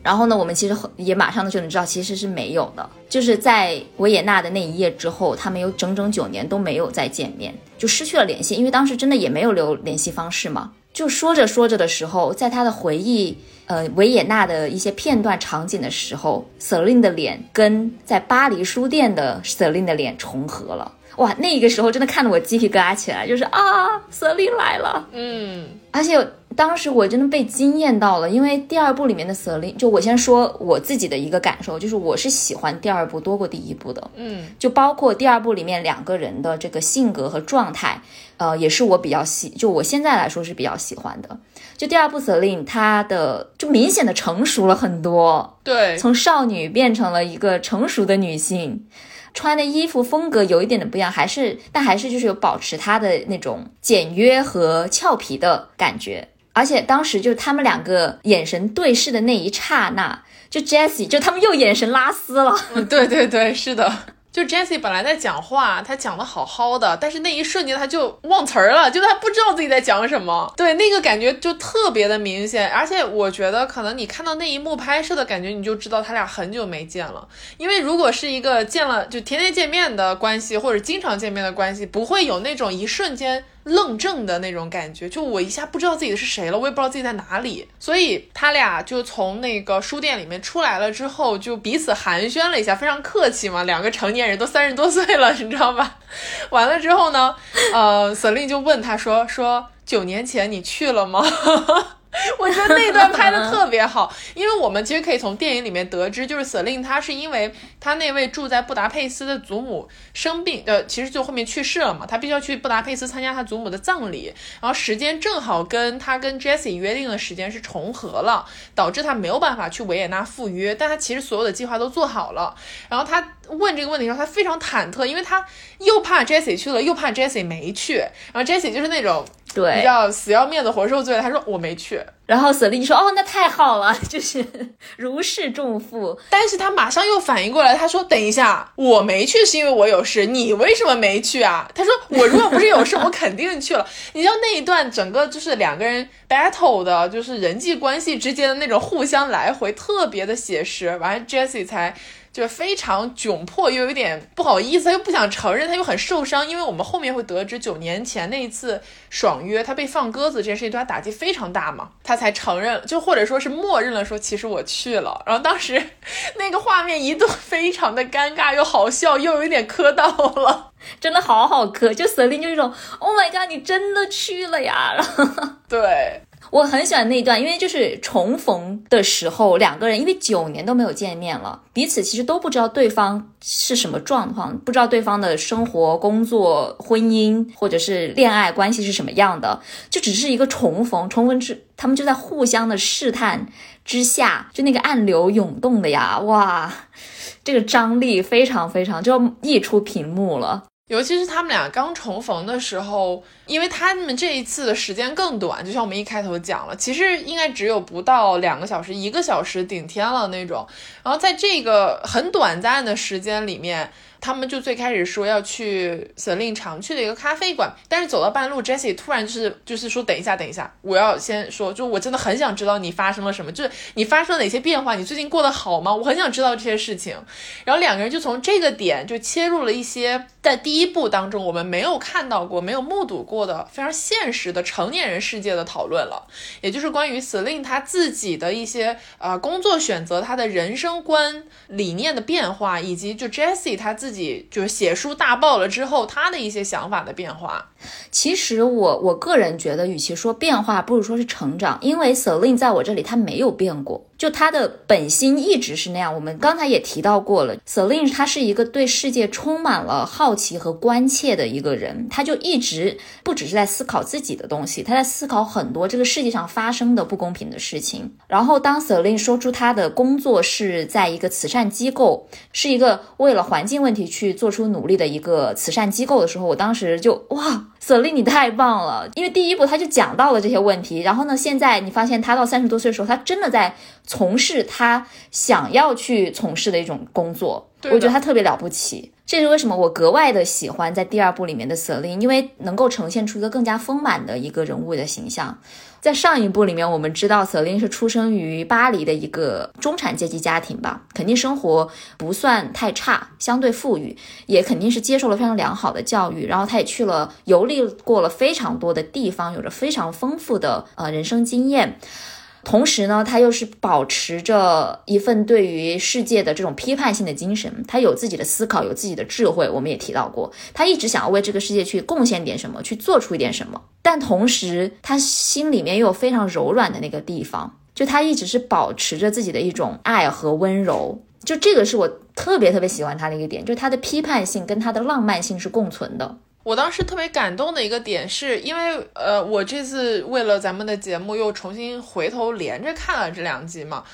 然后呢，我们其实也马上就能知道，其实是没有的。就是在维也纳的那一夜之后，他们有整整九年都没有再见面，就失去了联系。因为当时真的也没有留联系方式嘛。就说着说着的时候，在他的回忆，呃，维也纳的一些片段场景的时候，Celine 的脸跟在巴黎书店的 Celine 的脸重合了。哇，那个时候真的看得我鸡皮疙瘩起来，就是啊，Celine 来了。嗯，而且。当时我真的被惊艳到了，因为第二部里面的 Celine，就我先说我自己的一个感受，就是我是喜欢第二部多过第一部的，嗯，就包括第二部里面两个人的这个性格和状态，呃，也是我比较喜，就我现在来说是比较喜欢的。就第二部 Celine，她的就明显的成熟了很多，对，从少女变成了一个成熟的女性，穿的衣服风格有一点的不一样，还是但还是就是有保持她的那种简约和俏皮的感觉。而且当时就他们两个眼神对视的那一刹那，就 Jessie 就他们又眼神拉丝了。嗯，对对对，是的。就 Jessie 本来在讲话，他讲的好好的，但是那一瞬间他就忘词儿了，就他不知道自己在讲什么。对，那个感觉就特别的明显。而且我觉得可能你看到那一幕拍摄的感觉，你就知道他俩很久没见了。因为如果是一个见了就天天见面的关系，或者经常见面的关系，不会有那种一瞬间。愣怔的那种感觉，就我一下不知道自己是谁了，我也不知道自己在哪里。所以他俩就从那个书店里面出来了之后，就彼此寒暄了一下，非常客气嘛。两个成年人都三十多岁了，你知道吧？(laughs) 完了之后呢，呃瑟琳就问他说：“说九年前你去了吗？” (laughs) (laughs) 我觉得那段拍的特别好，(laughs) 因为我们其实可以从电影里面得知，就是 Celine 他是因为他那位住在布达佩斯的祖母生病，呃，其实就后面去世了嘛，他必须要去布达佩斯参加他祖母的葬礼，然后时间正好跟他跟 Jessie 约定的时间是重合了，导致他没有办法去维也纳赴约，但他其实所有的计划都做好了，然后他问这个问题的时候，他非常忐忑，因为他又怕 Jessie 去了，又怕 Jessie 没去，然后 Jessie 就是那种。对，比较死要面子活受罪他说我没去，然后 Celine 说哦，那太好了，(laughs) 就是如释重负。但是他马上又反应过来，他说等一下，我没去是因为我有事，你为什么没去啊？他说我如果不是有事，我肯定去了。(laughs) 你知道那一段整个就是两个人 battle 的，就是人际关系之间的那种互相来回，特别的写实。完了，Jessie 才。就是非常窘迫，又有点不好意思，他又不想承认，他又很受伤，因为我们后面会得知九年前那一次爽约他被放鸽子这件事情对他打击非常大嘛，他才承认，就或者说是默认了说其实我去了，然后当时 (laughs) 那个画面一度非常的尴尬又好笑，又有一点磕到了，(laughs) 真的好好磕，就 Selin 就一种 Oh my god，你真的去了呀，然后对。我很喜欢那一段，因为就是重逢的时候，两个人因为九年都没有见面了，彼此其实都不知道对方是什么状况，不知道对方的生活、工作、婚姻或者是恋爱关系是什么样的，就只是一个重逢，重逢之他们就在互相的试探之下，就那个暗流涌动的呀，哇，这个张力非常非常就要溢出屏幕了。尤其是他们俩刚重逢的时候，因为他们这一次的时间更短，就像我们一开头讲了，其实应该只有不到两个小时，一个小时顶天了那种。然后在这个很短暂的时间里面。他们就最开始说要去 Selin 常去的一个咖啡馆，但是走到半路，Jessie 突然就是就是说等一下，等一下，我要先说，就我真的很想知道你发生了什么，就是你发生了哪些变化，你最近过得好吗？我很想知道这些事情。然后两个人就从这个点就切入了一些在第一部当中我们没有看到过、没有目睹过过的非常现实的成年人世界的讨论了，也就是关于 Selin 他自己的一些呃工作选择、他的人生观理念的变化，以及就 Jessie 他自。己就是写书大爆了之后，他的一些想法的变化。其实我我个人觉得，与其说变化，不如说是成长。因为 Selin 在我这里他没有变过，就他的本心一直是那样。我们刚才也提到过了，Selin 他是一个对世界充满了好奇和关切的一个人，他就一直不只是在思考自己的东西，他在思考很多这个世界上发生的不公平的事情。然后当 Selin 说出他的工作是在一个慈善机构，是一个为了环境问题。去做出努力的一个慈善机构的时候，我当时就哇，瑟琳你太棒了！因为第一步他就讲到了这些问题，然后呢，现在你发现他到三十多岁的时候，他真的在从事他想要去从事的一种工作，我觉得他特别了不起。这是为什么我格外的喜欢在第二部里面的瑟琳，因为能够呈现出一个更加丰满的一个人物的形象。在上一部里面，我们知道瑟琳是出生于巴黎的一个中产阶级家庭吧，肯定生活不算太差，相对富裕，也肯定是接受了非常良好的教育。然后他也去了游历过了非常多的地方，有着非常丰富的呃人生经验。同时呢，他又是保持着一份对于世界的这种批判性的精神，他有自己的思考，有自己的智慧。我们也提到过，他一直想要为这个世界去贡献点什么，去做出一点什么。但同时，他心里面又有非常柔软的那个地方，就他一直是保持着自己的一种爱和温柔。就这个是我特别特别喜欢他的一个点，就是他的批判性跟他的浪漫性是共存的。我当时特别感动的一个点，是因为呃，我这次为了咱们的节目又重新回头连着看了这两集嘛。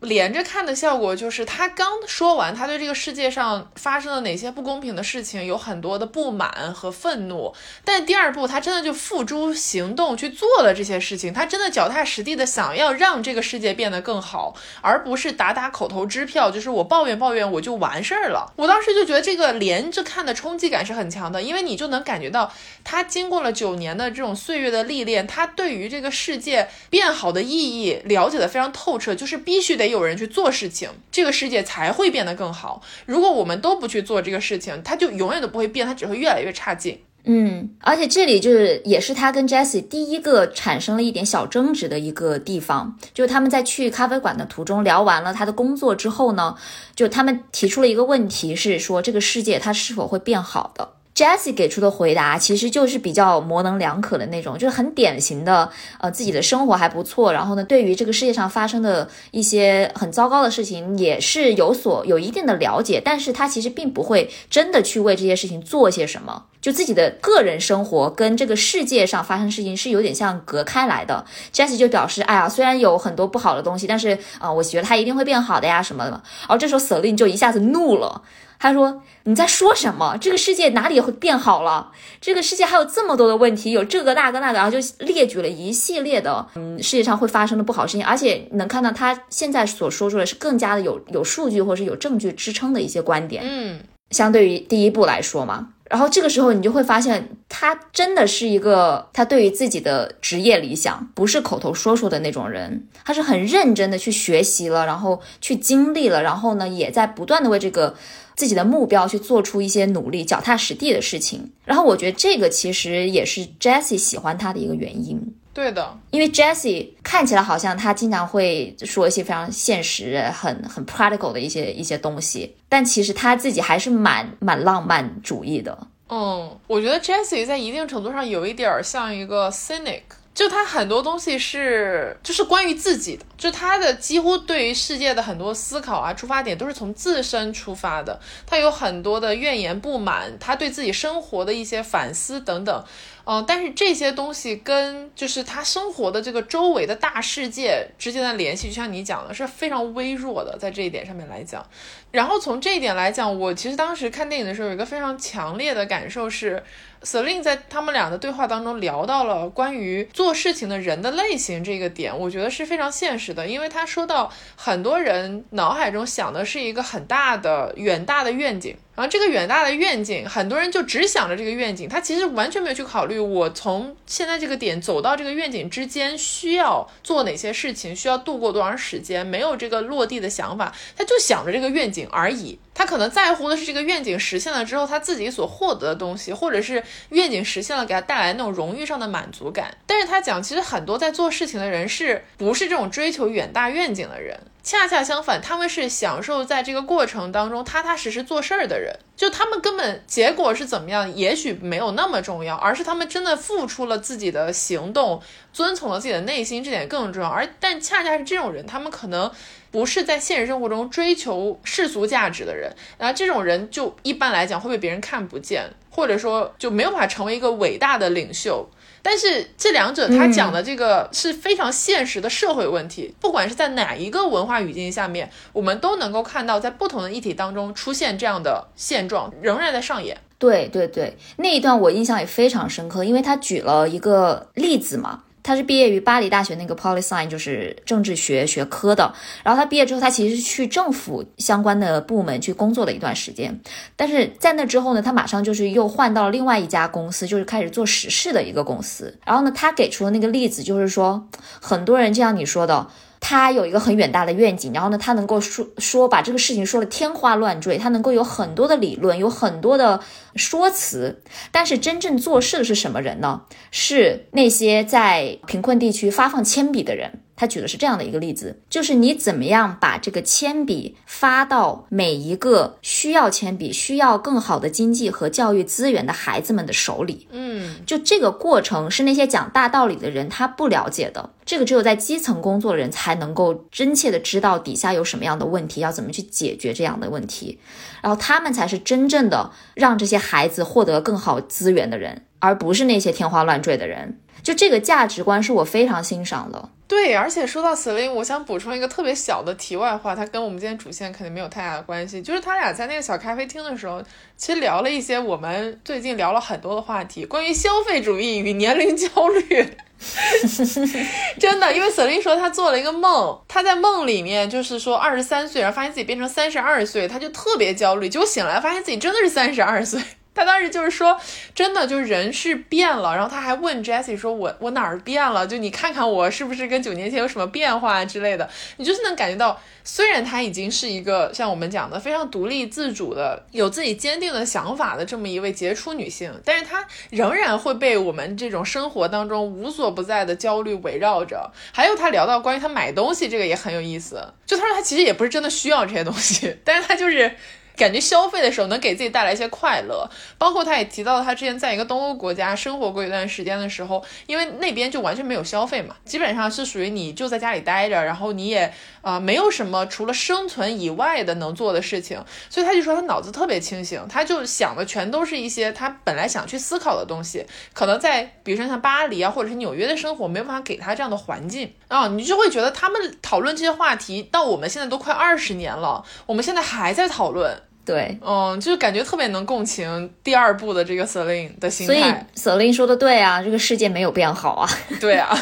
连着看的效果就是，他刚说完他对这个世界上发生了哪些不公平的事情有很多的不满和愤怒，但第二步他真的就付诸行动去做了这些事情，他真的脚踏实地的想要让这个世界变得更好，而不是打打口头支票，就是我抱怨抱怨我就完事儿了。我当时就觉得这个连着看的冲击感是很强的，因为你就能感觉到他经过了九年的这种岁月的历练，他对于这个世界变好的意义了解的非常透彻，就是必须得。有人去做事情，这个世界才会变得更好。如果我们都不去做这个事情，它就永远都不会变，它只会越来越差劲。嗯，而且这里就是也是他跟 Jessie 第一个产生了一点小争执的一个地方，就是他们在去咖啡馆的途中聊完了他的工作之后呢，就他们提出了一个问题，是说这个世界它是否会变好的。Jesse 给出的回答其实就是比较模棱两可的那种，就是很典型的，呃，自己的生活还不错，然后呢，对于这个世界上发生的一些很糟糕的事情也是有所有一定的了解，但是他其实并不会真的去为这些事情做些什么，就自己的个人生活跟这个世界上发生事情是有点像隔开来的。Jesse 就表示，哎呀，虽然有很多不好的东西，但是啊，我觉得他一定会变好的呀什么的。然后这时候 Selin 就一下子怒了。他说：“你在说什么？这个世界哪里会变好了？这个世界还有这么多的问题，有这个那个那个，然后就列举了一系列的，嗯，世界上会发生的不好事情。而且能看到他现在所说出来是更加的有有数据或者是有证据支撑的一些观点。嗯，相对于第一部来说嘛。然后这个时候你就会发现，他真的是一个他对于自己的职业理想不是口头说说的那种人，他是很认真的去学习了，然后去经历了，然后呢也在不断的为这个自己的目标去做出一些努力，脚踏实地的事情。然后我觉得这个其实也是 Jessie 喜欢他的一个原因。对的，因为 Jessie 看起来好像他经常会说一些非常现实、很很 practical 的一些一些东西，但其实他自己还是蛮蛮浪漫主义的。嗯，我觉得 Jessie 在一定程度上有一点像一个 cynic，就他很多东西是就是关于自己的，就他的几乎对于世界的很多思考啊，出发点都是从自身出发的。他有很多的怨言不满，他对自己生活的一些反思等等。嗯，但是这些东西跟就是他生活的这个周围的大世界之间的联系，就像你讲的，是非常微弱的，在这一点上面来讲。然后从这一点来讲，我其实当时看电影的时候，有一个非常强烈的感受是 Selin 在他们俩的对话当中聊到了关于做事情的人的类型这个点，我觉得是非常现实的，因为他说到很多人脑海中想的是一个很大的、远大的愿景。然后这个远大的愿景，很多人就只想着这个愿景，他其实完全没有去考虑我从现在这个点走到这个愿景之间需要做哪些事情，需要度过多长时间，没有这个落地的想法，他就想着这个愿景而已。他可能在乎的是这个愿景实现了之后，他自己所获得的东西，或者是愿景实现了给他带来那种荣誉上的满足感。但是他讲，其实很多在做事情的人，是不是这种追求远大愿景的人？恰恰相反，他们是享受在这个过程当中踏踏实实做事儿的人。就他们根本结果是怎么样，也许没有那么重要，而是他们真的付出了自己的行动，遵从了自己的内心，这点更重要。而但恰恰是这种人，他们可能不是在现实生活中追求世俗价值的人，然后这种人就一般来讲会被别人看不见，或者说就没有办法成为一个伟大的领袖。但是这两者他讲的这个是非常现实的社会问题，不管是在哪一个文化语境下面，我们都能够看到，在不同的议题当中出现这样的现状，仍然在上演。对对对，那一段我印象也非常深刻，因为他举了一个例子嘛。他是毕业于巴黎大学那个 Polisine，就是政治学学科的。然后他毕业之后，他其实是去政府相关的部门去工作了一段时间。但是在那之后呢，他马上就是又换到了另外一家公司，就是开始做实事的一个公司。然后呢，他给出的那个例子就是说，很多人就像你说的。他有一个很远大的愿景，然后呢，他能够说说把这个事情说的天花乱坠，他能够有很多的理论，有很多的说辞，但是真正做事的是什么人呢？是那些在贫困地区发放铅笔的人。他举的是这样的一个例子，就是你怎么样把这个铅笔发到每一个需要铅笔、需要更好的经济和教育资源的孩子们的手里。嗯，就这个过程是那些讲大道理的人他不了解的，这个只有在基层工作的人才能够真切的知道底下有什么样的问题，要怎么去解决这样的问题，然后他们才是真正的让这些孩子获得更好资源的人，而不是那些天花乱坠的人。就这个价值观是我非常欣赏的。对，而且说到 Celine，我想补充一个特别小的题外话，它跟我们今天主线肯定没有太大的关系。就是他俩在那个小咖啡厅的时候，其实聊了一些我们最近聊了很多的话题，关于消费主义与年龄焦虑。(laughs) 真的，因为 Celine 说她做了一个梦，她在梦里面就是说二十三岁，然后发现自己变成三十二岁，她就特别焦虑，结果醒来发现自己真的是三十二岁。他当时就是说，真的就是人是变了，然后他还问 Jessie 说：“我我哪儿变了？就你看看我是不是跟九年前有什么变化之类的？”你就是能感觉到，虽然她已经是一个像我们讲的非常独立自主的、有自己坚定的想法的这么一位杰出女性，但是她仍然会被我们这种生活当中无所不在的焦虑围绕着。还有他聊到关于他买东西这个也很有意思，就他说他其实也不是真的需要这些东西，(laughs) 但是他就是。感觉消费的时候能给自己带来一些快乐，包括他也提到他之前在一个东欧国家生活过一段时间的时候，因为那边就完全没有消费嘛，基本上是属于你就在家里待着，然后你也啊没有什么除了生存以外的能做的事情，所以他就说他脑子特别清醒，他就想的全都是一些他本来想去思考的东西，可能在比如说像巴黎啊或者是纽约的生活没有办法给他这样的环境啊，你就会觉得他们讨论这些话题到我们现在都快二十年了，我们现在还在讨论。对，嗯，就是感觉特别能共情第二部的这个 Celine 的心态。所以 Celine 说的对啊，这个世界没有变好啊。(laughs) 对啊。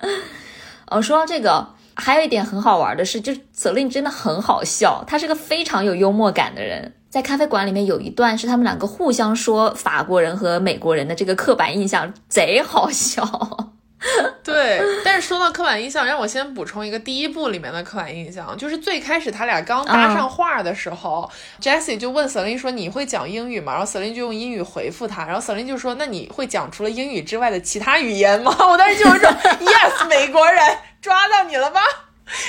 (laughs) 哦，说到这个，还有一点很好玩的是，就 Celine 真的很好笑，他是个非常有幽默感的人。在咖啡馆里面有一段是他们两个互相说法国人和美国人的这个刻板印象，贼好笑。(laughs) 对，但是说到刻板印象，让我先补充一个第一部里面的刻板印象，就是最开始他俩刚搭上话的时候，Jessie 就问 Selin 说：“你会讲英语吗？”然后 Selin 就用英语回复他，然后 Selin 就说：“那你会讲除了英语之外的其他语言吗？” (laughs) 我当时就是说：“Yes，美国人抓到你了吧？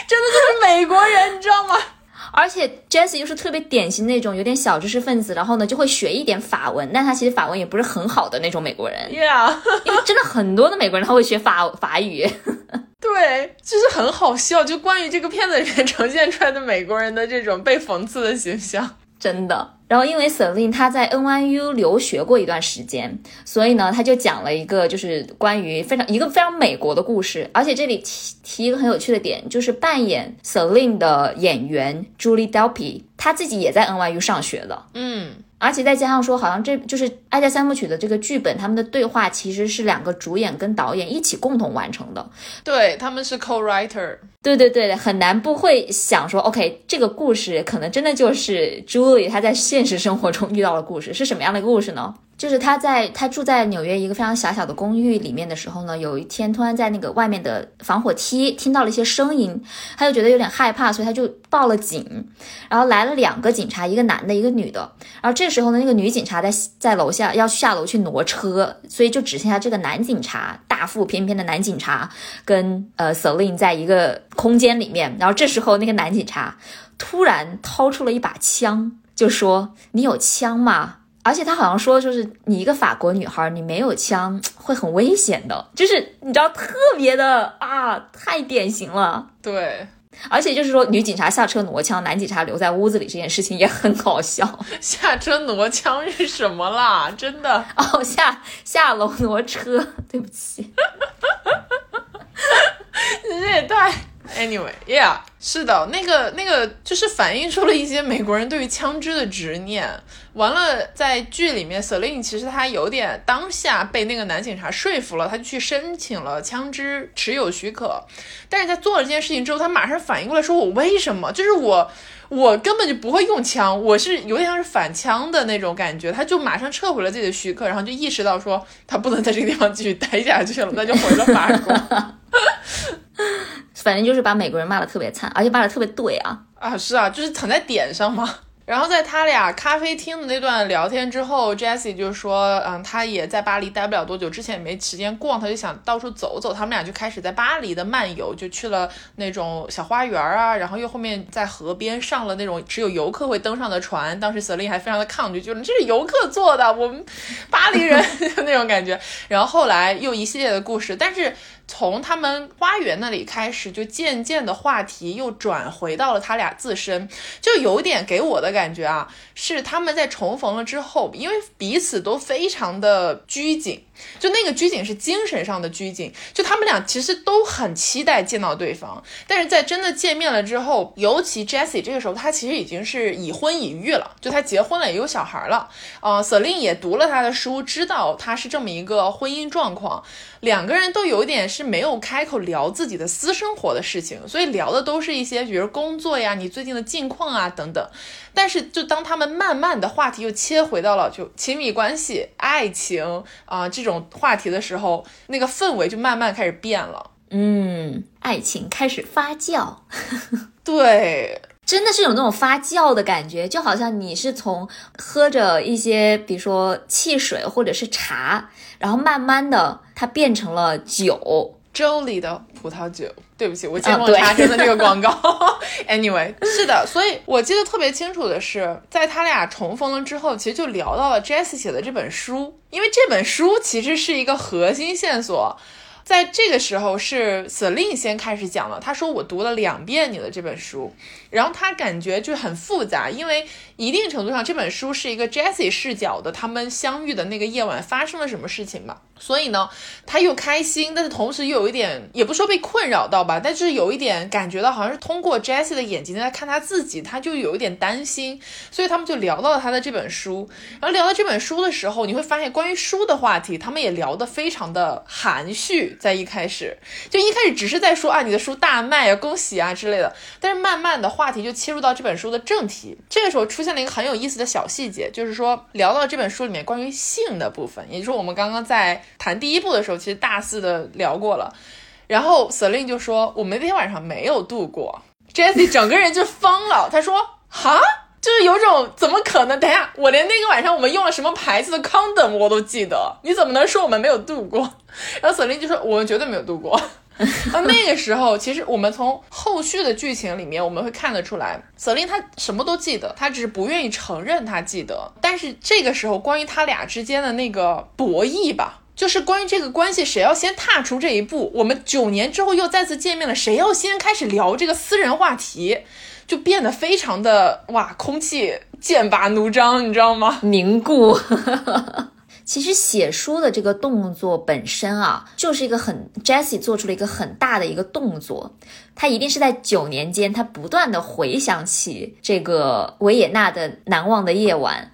真的就是美国人，你知道吗？”而且 Jessie 又是特别典型那种有点小知识分子，然后呢就会学一点法文，但他其实法文也不是很好的那种美国人。Yeah，因为真的很多的美国人他会学法法语。(laughs) 对，就是很好笑。就关于这个片子里面呈现出来的美国人的这种被讽刺的形象。(laughs) 真的，然后因为 Selin 他在 NYU 留学过一段时间，所以呢，他就讲了一个就是关于非常一个非常美国的故事。而且这里提提一个很有趣的点，就是扮演 Selin 的演员 Julie Delpy，他自己也在 NYU 上学的。嗯。而且再加上说，好像这就是《爱在三部曲》的这个剧本，他们的对话其实是两个主演跟导演一起共同完成的。对，他们是 co-writer。对对对，很难不会想说，OK，这个故事可能真的就是 Julie 她在现实生活中遇到的故事，是什么样的故事呢？就是她在她住在纽约一个非常狭小的公寓里面的时候呢，有一天突然在那个外面的防火梯听到了一些声音，他就觉得有点害怕，所以他就报了警。然后来了两个警察，一个男的，一个女的。然后这时候呢，那个女警察在在楼下要下楼去挪车，所以就只剩下这个男警察，大腹便便的男警察跟呃 Selin 在一个空间里面。然后这时候那个男警察突然掏出了一把枪，就说：“你有枪吗？”而且他好像说，就是你一个法国女孩，你没有枪会很危险的，就是你知道特别的啊，太典型了。对，而且就是说女警察下车挪枪，男警察留在屋子里这件事情也很搞笑。(laughs) 下车挪枪是什么啦？真的哦，下下楼挪车，对不起，(laughs) 你这也太…… Anyway，yeah，是的，那个那个就是反映出了一些美国人对于枪支的执念。完了，在剧里面，Selin 其实他有点当下被那个男警察说服了，他就去申请了枪支持有许可。但是在做了这件事情之后，他马上反应过来，说我为什么？就是我我根本就不会用枪，我是有点像是反枪的那种感觉。他就马上撤回了自己的许可，然后就意识到说他不能在这个地方继续待下去了，那就回了法国。(laughs) (laughs) 反正就是把美国人骂的特别惨，而且骂的特别对啊啊是啊，就是踩在点上嘛。然后在他俩咖啡厅的那段聊天之后，Jessie 就说，嗯，他也在巴黎待不了多久，之前也没时间逛，他就想到处走走。他们俩就开始在巴黎的漫游，就去了那种小花园啊，然后又后面在河边上了那种只有游客会登上的船。当时 Selin 还非常的抗拒，就是这是游客做的，我们巴黎人 (laughs) 那种感觉。然后后来又一系列的故事，但是。从他们花园那里开始，就渐渐的话题又转回到了他俩自身，就有点给我的感觉啊，是他们在重逢了之后，因为彼此都非常的拘谨。就那个拘谨是精神上的拘谨，就他们俩其实都很期待见到对方，但是在真的见面了之后，尤其 Jessie 这个时候，他其实已经是已婚已育了，就他结婚了也有小孩了，啊，Selin 也读了他的书，知道他是这么一个婚姻状况，两个人都有点是没有开口聊自己的私生活的事情，所以聊的都是一些比如工作呀、你最近的近况啊等等。但是，就当他们慢慢的话题又切回到了就亲密关系、爱情啊这种话题的时候，那个氛围就慢慢开始变了。嗯，爱情开始发酵，(laughs) 对，真的是有那种发酵的感觉，就好像你是从喝着一些，比如说汽水或者是茶，然后慢慢的它变成了酒。粥里的葡萄酒，对不起，我见过茶真的这个 (laughs) 广告。(laughs) Anyway，是的，所以我记得特别清楚的是，在他俩重逢了之后，其实就聊到了 Jessie 写的这本书，因为这本书其实是一个核心线索。在这个时候是 Selin 先开始讲了，他说我读了两遍你的这本书，然后他感觉就很复杂，因为一定程度上这本书是一个 Jessie 视角的，他们相遇的那个夜晚发生了什么事情嘛。所以呢，他又开心，但是同时又有一点，也不说被困扰到吧，但是有一点感觉到好像是通过 Jessie 的眼睛在看他自己，他就有一点担心，所以他们就聊到了他的这本书。然后聊到这本书的时候，你会发现关于书的话题，他们也聊得非常的含蓄，在一开始就一开始只是在说啊你的书大卖啊，恭喜啊之类的，但是慢慢的话题就切入到这本书的正题。这个时候出现了一个很有意思的小细节，就是说聊到这本书里面关于性的部分，也就是我们刚刚在。谈第一部的时候，其实大肆的聊过了，然后 Selin 就说我们那天晚上没有度过，Jesse 整个人就疯了，他说哈，就是有种怎么可能？等下我连那个晚上我们用了什么牌子的 condom 我都记得，你怎么能说我们没有度过？(laughs) 然后 Selin 就说我们绝对没有度过。(laughs) 那那个时候，其实我们从后续的剧情里面我们会看得出来，Selin 他什么都记得，他只是不愿意承认他记得。但是这个时候关于他俩之间的那个博弈吧。就是关于这个关系，谁要先踏出这一步？我们九年之后又再次见面了，谁要先开始聊这个私人话题，就变得非常的哇，空气剑拔弩张，你知道吗？(laughs) 凝固。(laughs) 其实写书的这个动作本身啊，就是一个很 Jessie 做出了一个很大的一个动作，他一定是在九年间，他不断的回想起这个维也纳的难忘的夜晚。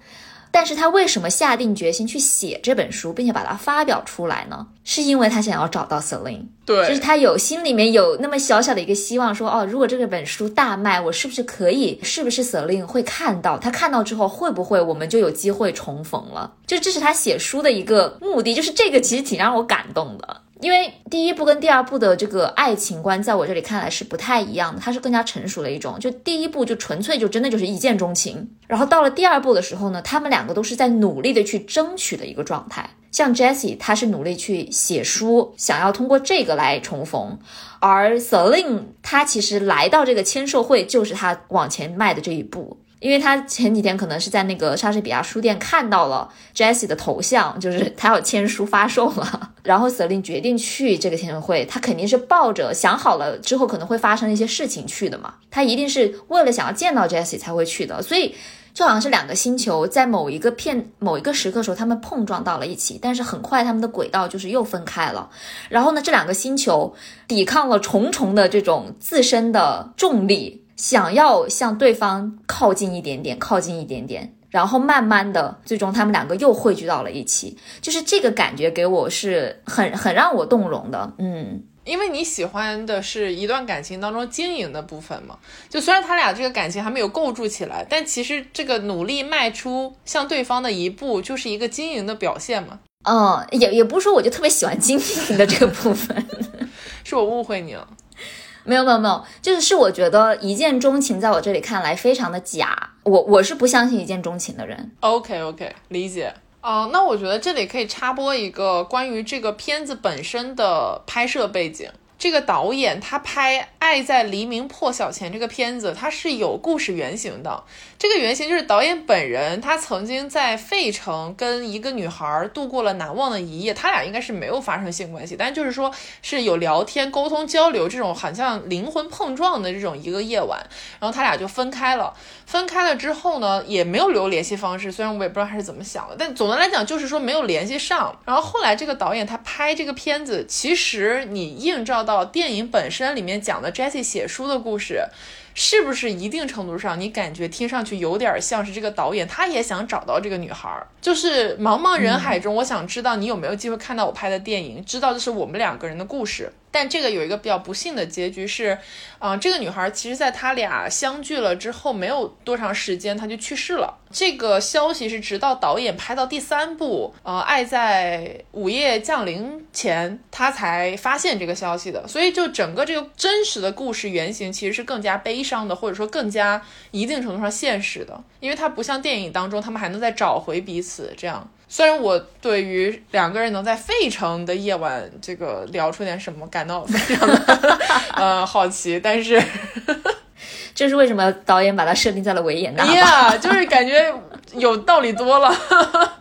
但是他为什么下定决心去写这本书，并且把它发表出来呢？是因为他想要找到 Celine，对，就是他有心里面有那么小小的一个希望，说哦，如果这本书大卖，我是不是可以，是不是 Celine 会看到？他看到之后，会不会我们就有机会重逢了？就这是他写书的一个目的，就是这个其实挺让我感动的。因为第一部跟第二部的这个爱情观，在我这里看来是不太一样的，它是更加成熟的一种。就第一部就纯粹就真的就是一见钟情，然后到了第二部的时候呢，他们两个都是在努力的去争取的一个状态。像 Jessie，他是努力去写书，想要通过这个来重逢，而 Celine，他其实来到这个签售会就是他往前迈的这一步。因为他前几天可能是在那个莎士比亚书店看到了 Jessie 的头像，就是他要签书发售了，然后 Selin 决定去这个签售会，他肯定是抱着想好了之后可能会发生一些事情去的嘛，他一定是为了想要见到 Jessie 才会去的，所以就好像是两个星球在某一个片某一个时刻的时候他们碰撞到了一起，但是很快他们的轨道就是又分开了，然后呢，这两个星球抵抗了重重的这种自身的重力。想要向对方靠近一点点，靠近一点点，然后慢慢的，最终他们两个又汇聚到了一起，就是这个感觉给我是很很让我动容的。嗯，因为你喜欢的是一段感情当中经营的部分嘛，就虽然他俩这个感情还没有构筑起来，但其实这个努力迈出向对方的一步，就是一个经营的表现嘛。嗯，也也不是说我就特别喜欢经营的这个部分，(laughs) 是我误会你了。没有没有没有，就是是我觉得一见钟情，在我这里看来非常的假。我我是不相信一见钟情的人。OK OK，理解。哦，那我觉得这里可以插播一个关于这个片子本身的拍摄背景。这个导演他拍《爱在黎明破晓前》这个片子，它是有故事原型的。这个原型就是导演本人，他曾经在费城跟一个女孩度过了难忘的一夜。他俩应该是没有发生性关系，但就是说是有聊天、沟通、交流这种好像灵魂碰撞的这种一个夜晚。然后他俩就分开了。分开了之后呢，也没有留联系方式。虽然我也不知道他是怎么想的，但总的来讲就是说没有联系上。然后后来这个导演他拍这个片子，其实你映照到。到电影本身里面讲的 Jessie 写书的故事，是不是一定程度上你感觉听上去有点像是这个导演他也想找到这个女孩？就是茫茫人海中，我想知道你有没有机会看到我拍的电影，知道这是我们两个人的故事。但这个有一个比较不幸的结局是，啊，这个女孩其实在他俩相聚了之后没有多长时间，她就去世了。这个消息是直到导演拍到第三部，呃，爱在午夜降临前，他才发现这个消息的。所以就整个这个真实的故事原型其实是更加悲伤的，或者说更加一定程度上现实的，因为它不像电影当中他们还能再找回彼此这样。虽然我对于两个人能在费城的夜晚这个聊出点什么感到非常的呃好奇，但是 (laughs) 这是为什么导演把它设定在了维也纳？(laughs) 呀，就是感觉有道理多了。(laughs)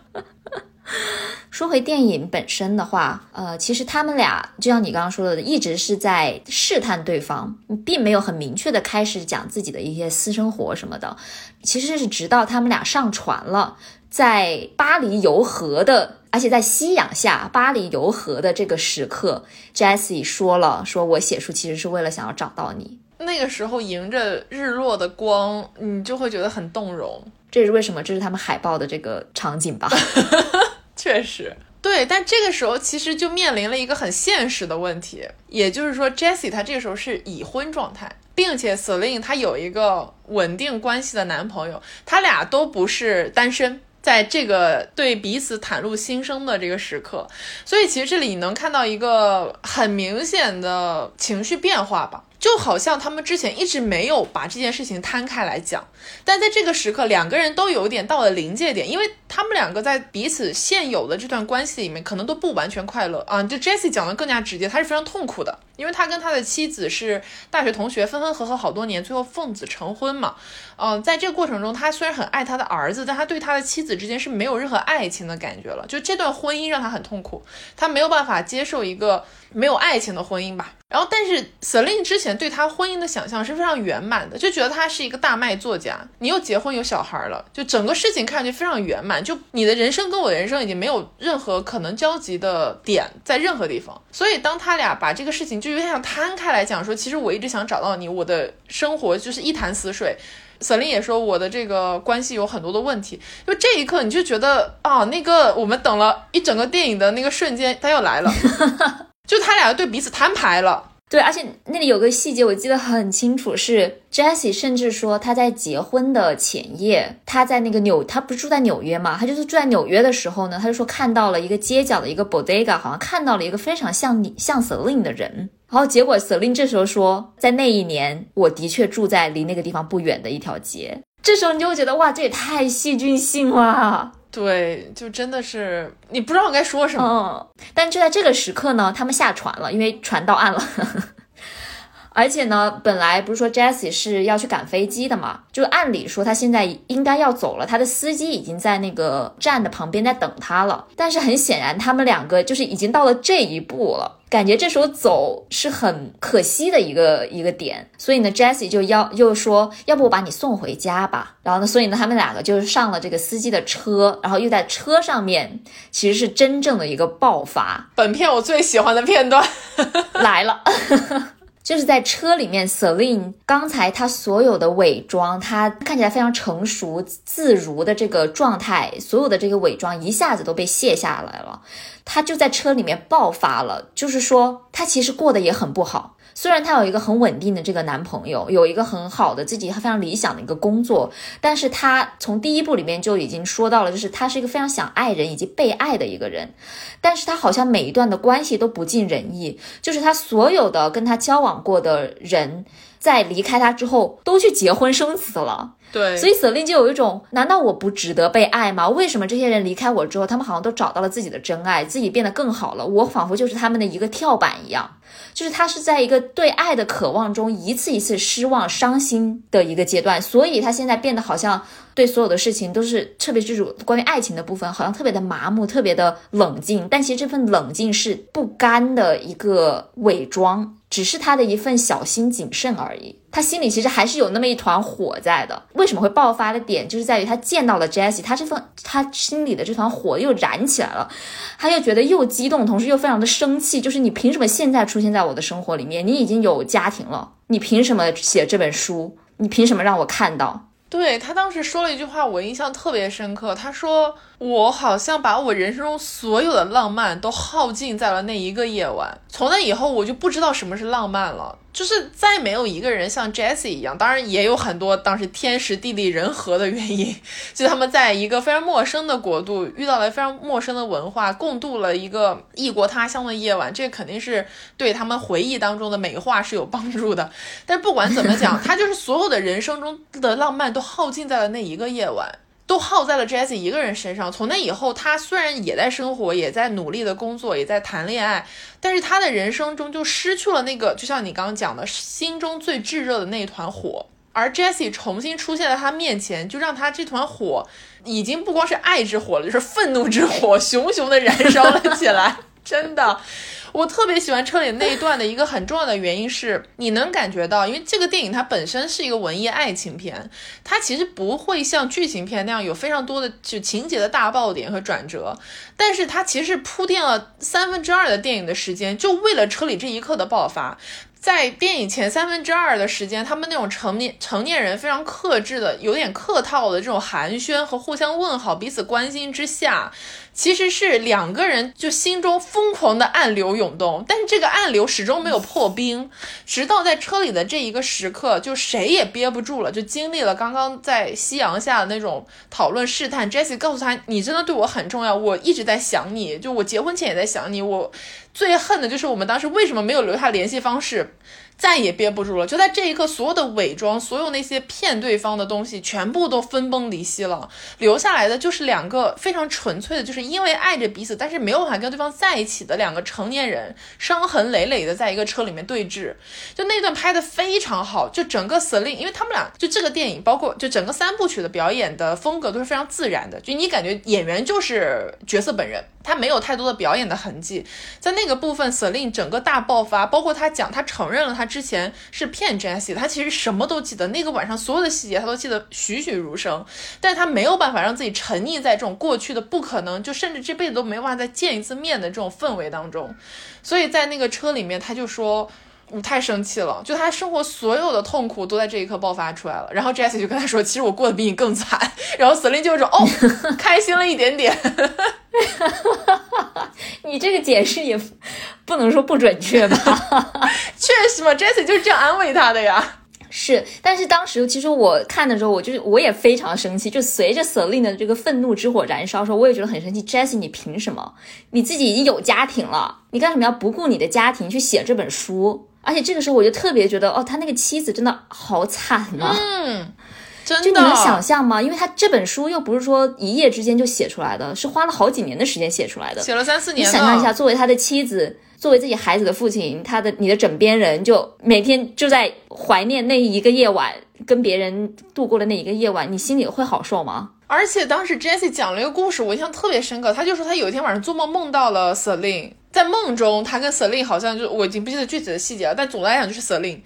说回电影本身的话，呃，其实他们俩就像你刚刚说的，一直是在试探对方，并没有很明确的开始讲自己的一些私生活什么的。其实是直到他们俩上船了，在巴黎游河的，而且在夕阳下巴黎游河的这个时刻，Jessie 说了，说我写书其实是为了想要找到你。那个时候迎着日落的光，你就会觉得很动容。这是为什么，这是他们海报的这个场景吧。(laughs) 确实，对，但这个时候其实就面临了一个很现实的问题，也就是说，Jessie 她这个时候是已婚状态，并且 Celine 她有一个稳定关系的男朋友，他俩都不是单身，在这个对彼此袒露心声的这个时刻，所以其实这里你能看到一个很明显的情绪变化吧。就好像他们之前一直没有把这件事情摊开来讲，但在这个时刻，两个人都有点到了临界点，因为他们两个在彼此现有的这段关系里面，可能都不完全快乐啊。就 Jesse 讲的更加直接，他是非常痛苦的，因为他跟他的妻子是大学同学，分分合合好多年，最后奉子成婚嘛。嗯，在这个过程中，他虽然很爱他的儿子，但他对他的妻子之间是没有任何爱情的感觉了。就这段婚姻让他很痛苦，他没有办法接受一个没有爱情的婚姻吧。然后，但是 Celine 之前对他婚姻的想象是非常圆满的，就觉得他是一个大卖作家。你又结婚有小孩了，就整个事情看上去非常圆满。就你的人生跟我的人生已经没有任何可能交集的点在任何地方。所以，当他俩把这个事情就有点想摊开来讲，说其实我一直想找到你，我的生活就是一潭死水。Celine 也说我的这个关系有很多的问题。就这一刻，你就觉得啊，那个我们等了一整个电影的那个瞬间，他又来了。(laughs) 就他俩对彼此摊牌了，对，而且那里有个细节我记得很清楚，是 Jessie 甚至说他在结婚的前夜，他在那个纽，他不是住在纽约嘛，他就是住在纽约的时候呢，他就说看到了一个街角的一个 bodega，好像看到了一个非常像你像 Celine 的人，然后结果 Celine 这时候说，在那一年我的确住在离那个地方不远的一条街，这时候你就会觉得哇，这也太戏剧性了。对，就真的是你不知道该说什么。嗯，但就在这个时刻呢，他们下船了，因为船到岸了。而且呢，本来不是说 Jessie 是要去赶飞机的嘛？就按理说他现在应该要走了，他的司机已经在那个站的旁边在等他了。但是很显然，他们两个就是已经到了这一步了，感觉这时候走是很可惜的一个一个点。所以呢，Jessie 就要又说，要不我把你送回家吧。然后呢，所以呢，他们两个就是上了这个司机的车，然后又在车上面，其实是真正的一个爆发。本片我最喜欢的片段来了。(laughs) 就是在车里面，Celine 刚才她所有的伪装，她看起来非常成熟自如的这个状态，所有的这个伪装一下子都被卸下来了。她就在车里面爆发了，就是说她其实过得也很不好。虽然她有一个很稳定的这个男朋友，有一个很好的自己非常理想的一个工作，但是她从第一部里面就已经说到了，就是她是一个非常想爱人以及被爱的一个人，但是她好像每一段的关系都不尽人意，就是她所有的跟她交往过的人，在离开她之后都去结婚生子了。对，所以 Celine 就有一种，难道我不值得被爱吗？为什么这些人离开我之后，他们好像都找到了自己的真爱，自己变得更好了？我仿佛就是他们的一个跳板一样，就是他是在一个对爱的渴望中一次一次失望、伤心的一个阶段，所以他现在变得好像对所有的事情都是，特别是关于爱情的部分，好像特别的麻木，特别的冷静。但其实这份冷静是不甘的一个伪装。只是他的一份小心谨慎而已，他心里其实还是有那么一团火在的。为什么会爆发的点，就是在于他见到了 Jessie，他这份他心里的这团火又燃起来了，他又觉得又激动，同时又非常的生气。就是你凭什么现在出现在我的生活里面？你已经有家庭了，你凭什么写这本书？你凭什么让我看到？对他当时说了一句话，我印象特别深刻。他说：“我好像把我人生中所有的浪漫都耗尽在了那一个夜晚，从那以后我就不知道什么是浪漫了。”就是再没有一个人像 Jessie 一样，当然也有很多当时天时地利人和的原因，(laughs) 就他们在一个非常陌生的国度遇到了非常陌生的文化，共度了一个异国他乡的夜晚，这肯定是对他们回忆当中的美化是有帮助的。但不管怎么讲，他就是所有的人生中的浪漫都耗尽在了那一个夜晚。都耗在了 Jessie 一个人身上。从那以后，他虽然也在生活，也在努力的工作，也在谈恋爱，但是他的人生中就失去了那个，就像你刚刚讲的，心中最炙热的那团火。而 Jessie 重新出现在他面前，就让他这团火已经不光是爱之火了，就是愤怒之火，(laughs) 熊熊的燃烧了起来。(laughs) 真的，我特别喜欢车里那一段的一个很重要的原因是，你能感觉到，因为这个电影它本身是一个文艺爱情片，它其实不会像剧情片那样有非常多的就情节的大爆点和转折，但是它其实铺垫了三分之二的电影的时间，就为了车里这一刻的爆发。在电影前三分之二的时间，他们那种成年成年人非常克制的、有点客套的这种寒暄和互相问好、彼此关心之下。其实是两个人就心中疯狂的暗流涌动，但是这个暗流始终没有破冰，直到在车里的这一个时刻，就谁也憋不住了，就经历了刚刚在夕阳下的那种讨论试探。Jesse 告诉他：“你真的对我很重要，我一直在想你，就我结婚前也在想你。我最恨的就是我们当时为什么没有留下联系方式。”再也憋不住了，就在这一刻，所有的伪装，所有那些骗对方的东西，全部都分崩离析了，留下来的就是两个非常纯粹的，就是因为爱着彼此，但是没有办法跟对方在一起的两个成年人，伤痕累累的在一个车里面对峙。就那段拍的非常好，就整个 Celine，因为他们俩就这个电影，包括就整个三部曲的表演的风格都是非常自然的，就你感觉演员就是角色本人。他没有太多的表演的痕迹，在那个部分，Selin 整个大爆发，包括他讲，他承认了他之前是骗 Jessie，他其实什么都记得，那个晚上所有的细节他都记得栩栩如生，但他没有办法让自己沉溺在这种过去的不可能，就甚至这辈子都没办法再见一次面的这种氛围当中，所以在那个车里面，他就说。我太生气了，就他生活所有的痛苦都在这一刻爆发出来了。然后 Jessie 就跟他说：“其实我过得比你更惨。(laughs) ”然后 Selin 就说：“哦，(laughs) 开心了一点点。(laughs) ”你这个解释也不能说不准确吧？确实嘛，Jessie 就是这样安慰他的呀。是，但是当时其实我看的时候，我就是我也非常生气。就随着 Selin 的这个愤怒之火燃烧的时候，我也觉得很生气。Jessie，你凭什么？你自己已经有家庭了，你干什么要不顾你的家庭去写这本书？而且这个时候我就特别觉得，哦，他那个妻子真的好惨啊！嗯，真的，就你能想象吗？因为他这本书又不是说一夜之间就写出来的，是花了好几年的时间写出来的，写了三四年。你想象一下，作为他的妻子，作为自己孩子的父亲，他的你的枕边人，就每天就在怀念那一个夜晚，跟别人度过的那一个夜晚，你心里会好受吗？而且当时 Jessie 讲了一个故事，我印象特别深刻。他就说他有一天晚上做梦梦到了 Selin，在梦中他跟 Selin 好像就我已经不记得具体的细节了，但总的来讲就是 Selin。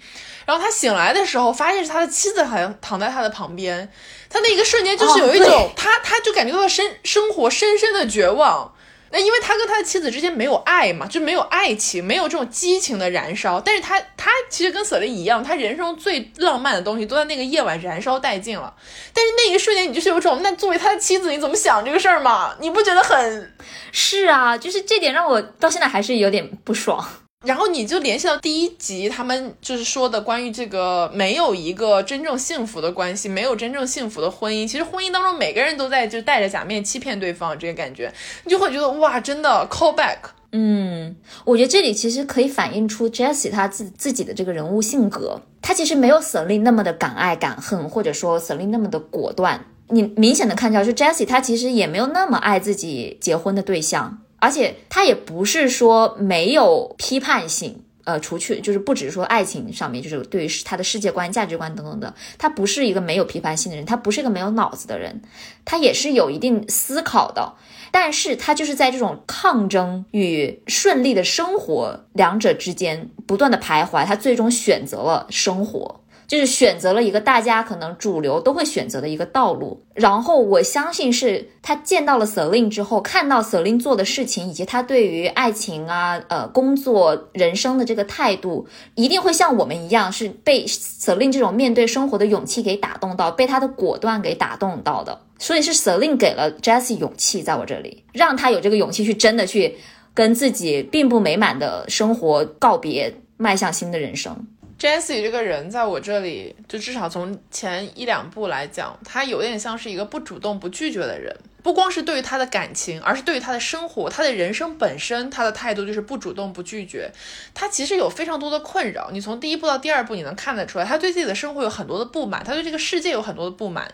然后他醒来的时候，发现是他的妻子好像躺在他的旁边。他那一个瞬间就是有一种他他就感觉到了生生活深深的绝望。那因为他跟他的妻子之间没有爱嘛，就没有爱情，没有这种激情的燃烧。但是他他其实跟瑟琳一样，他人生最浪漫的东西都在那个夜晚燃烧殆尽了。但是那一瞬间，你就是有种，那作为他的妻子，你怎么想这个事儿嘛？你不觉得很？是啊，就是这点让我到现在还是有点不爽。然后你就联系到第一集，他们就是说的关于这个没有一个真正幸福的关系，没有真正幸福的婚姻。其实婚姻当中每个人都在就戴着假面欺骗对方，这个感觉你就会觉得哇，真的 call back。嗯，我觉得这里其实可以反映出 Jessie 他自自己的这个人物性格，他其实没有 Selin 那么的敢爱敢恨，或者说 Selin 那么的果断。你明显的看到，就 Jessie 他其实也没有那么爱自己结婚的对象。而且他也不是说没有批判性，呃，除去就是不只是说爱情上面，就是对于他的世界观、价值观等等的，他不是一个没有批判性的人，他不是一个没有脑子的人，他也是有一定思考的，但是他就是在这种抗争与顺利的生活两者之间不断的徘徊，他最终选择了生活。就是选择了一个大家可能主流都会选择的一个道路，然后我相信是他见到了 Selin 之后，看到 Selin 做的事情，以及他对于爱情啊、呃工作、人生的这个态度，一定会像我们一样，是被 Selin 这种面对生活的勇气给打动到，被他的果断给打动到的。所以是 Selin 给了 Jessie 勇气，在我这里，让他有这个勇气去真的去跟自己并不美满的生活告别，迈向新的人生。Jesse 这个人在我这里，就至少从前一两部来讲，他有点像是一个不主动、不拒绝的人。不光是对于他的感情，而是对于他的生活，他的人生本身，他的态度就是不主动、不拒绝。他其实有非常多的困扰，你从第一部到第二部，你能看得出来，他对自己的生活有很多的不满，他对这个世界有很多的不满。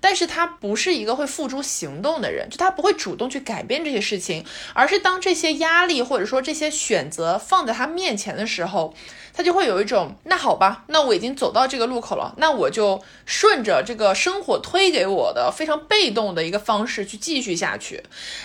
但是他不是一个会付诸行动的人，就他不会主动去改变这些事情，而是当这些压力或者说这些选择放在他面前的时候，他就会有一种，那好吧，那我已经走到这个路口了，那我就顺着这个生活推给我的非常被动的一个方式去继续下去，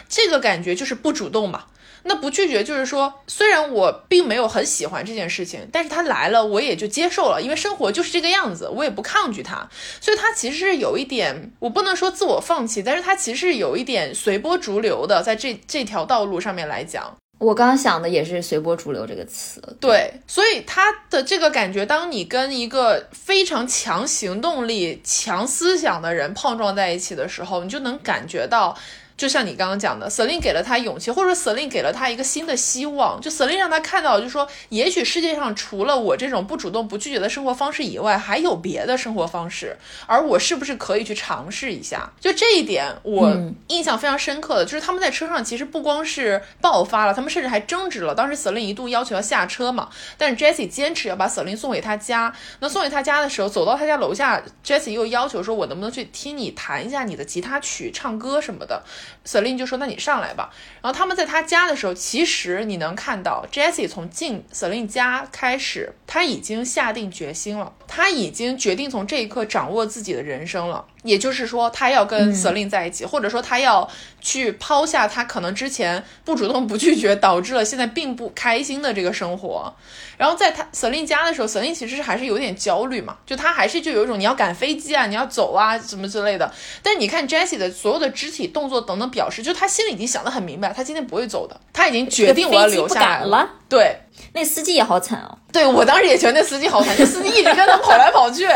这个感觉就是不主动嘛。那不拒绝就是说，虽然我并没有很喜欢这件事情，但是他来了，我也就接受了，因为生活就是这个样子，我也不抗拒他。所以他其实是有一点，我不能说自我放弃，但是他其实是有一点随波逐流的，在这这条道路上面来讲，我刚刚想的也是随波逐流这个词。对，所以他的这个感觉，当你跟一个非常强行动力、强思想的人碰撞在一起的时候，你就能感觉到。就像你刚刚讲的，Selin 给了他勇气，或者说 Selin 给了他一个新的希望。就 Selin 让他看到，就是说，也许世界上除了我这种不主动、不拒绝的生活方式以外，还有别的生活方式，而我是不是可以去尝试一下？就这一点，我印象非常深刻的就是他们在车上其实不光是爆发了，他们甚至还争执了。当时 Selin 一度要求要下车嘛，但是 Jessie 坚持要把 Selin 送回他家。那送回他家的时候，走到他家楼下，Jessie 又要求说：“我能不能去听你弹一下你的吉他曲、唱歌什么的？” Selin 就说：“那你上来吧。”然后他们在他家的时候，其实你能看到 Jesse 从进 Selin 家开始，他已经下定决心了，他已经决定从这一刻掌握自己的人生了。也就是说，他要跟 Selin 在一起，或者说他要去抛下他可能之前不主动、不拒绝，导致了现在并不开心的这个生活。然后在他 Selin 家的时候，Selin 其实还是有点焦虑嘛，就他还是就有一种你要赶飞机啊，你要走啊，什么之类的。但你看 Jessie 的所有的肢体动作等等表示，就他心里已经想得很明白，他今天不会走的，他已经决定我要留下来了。对，那司机也好惨哦。对我当时也觉得那司机好惨，那司机一直跟他跑来跑去。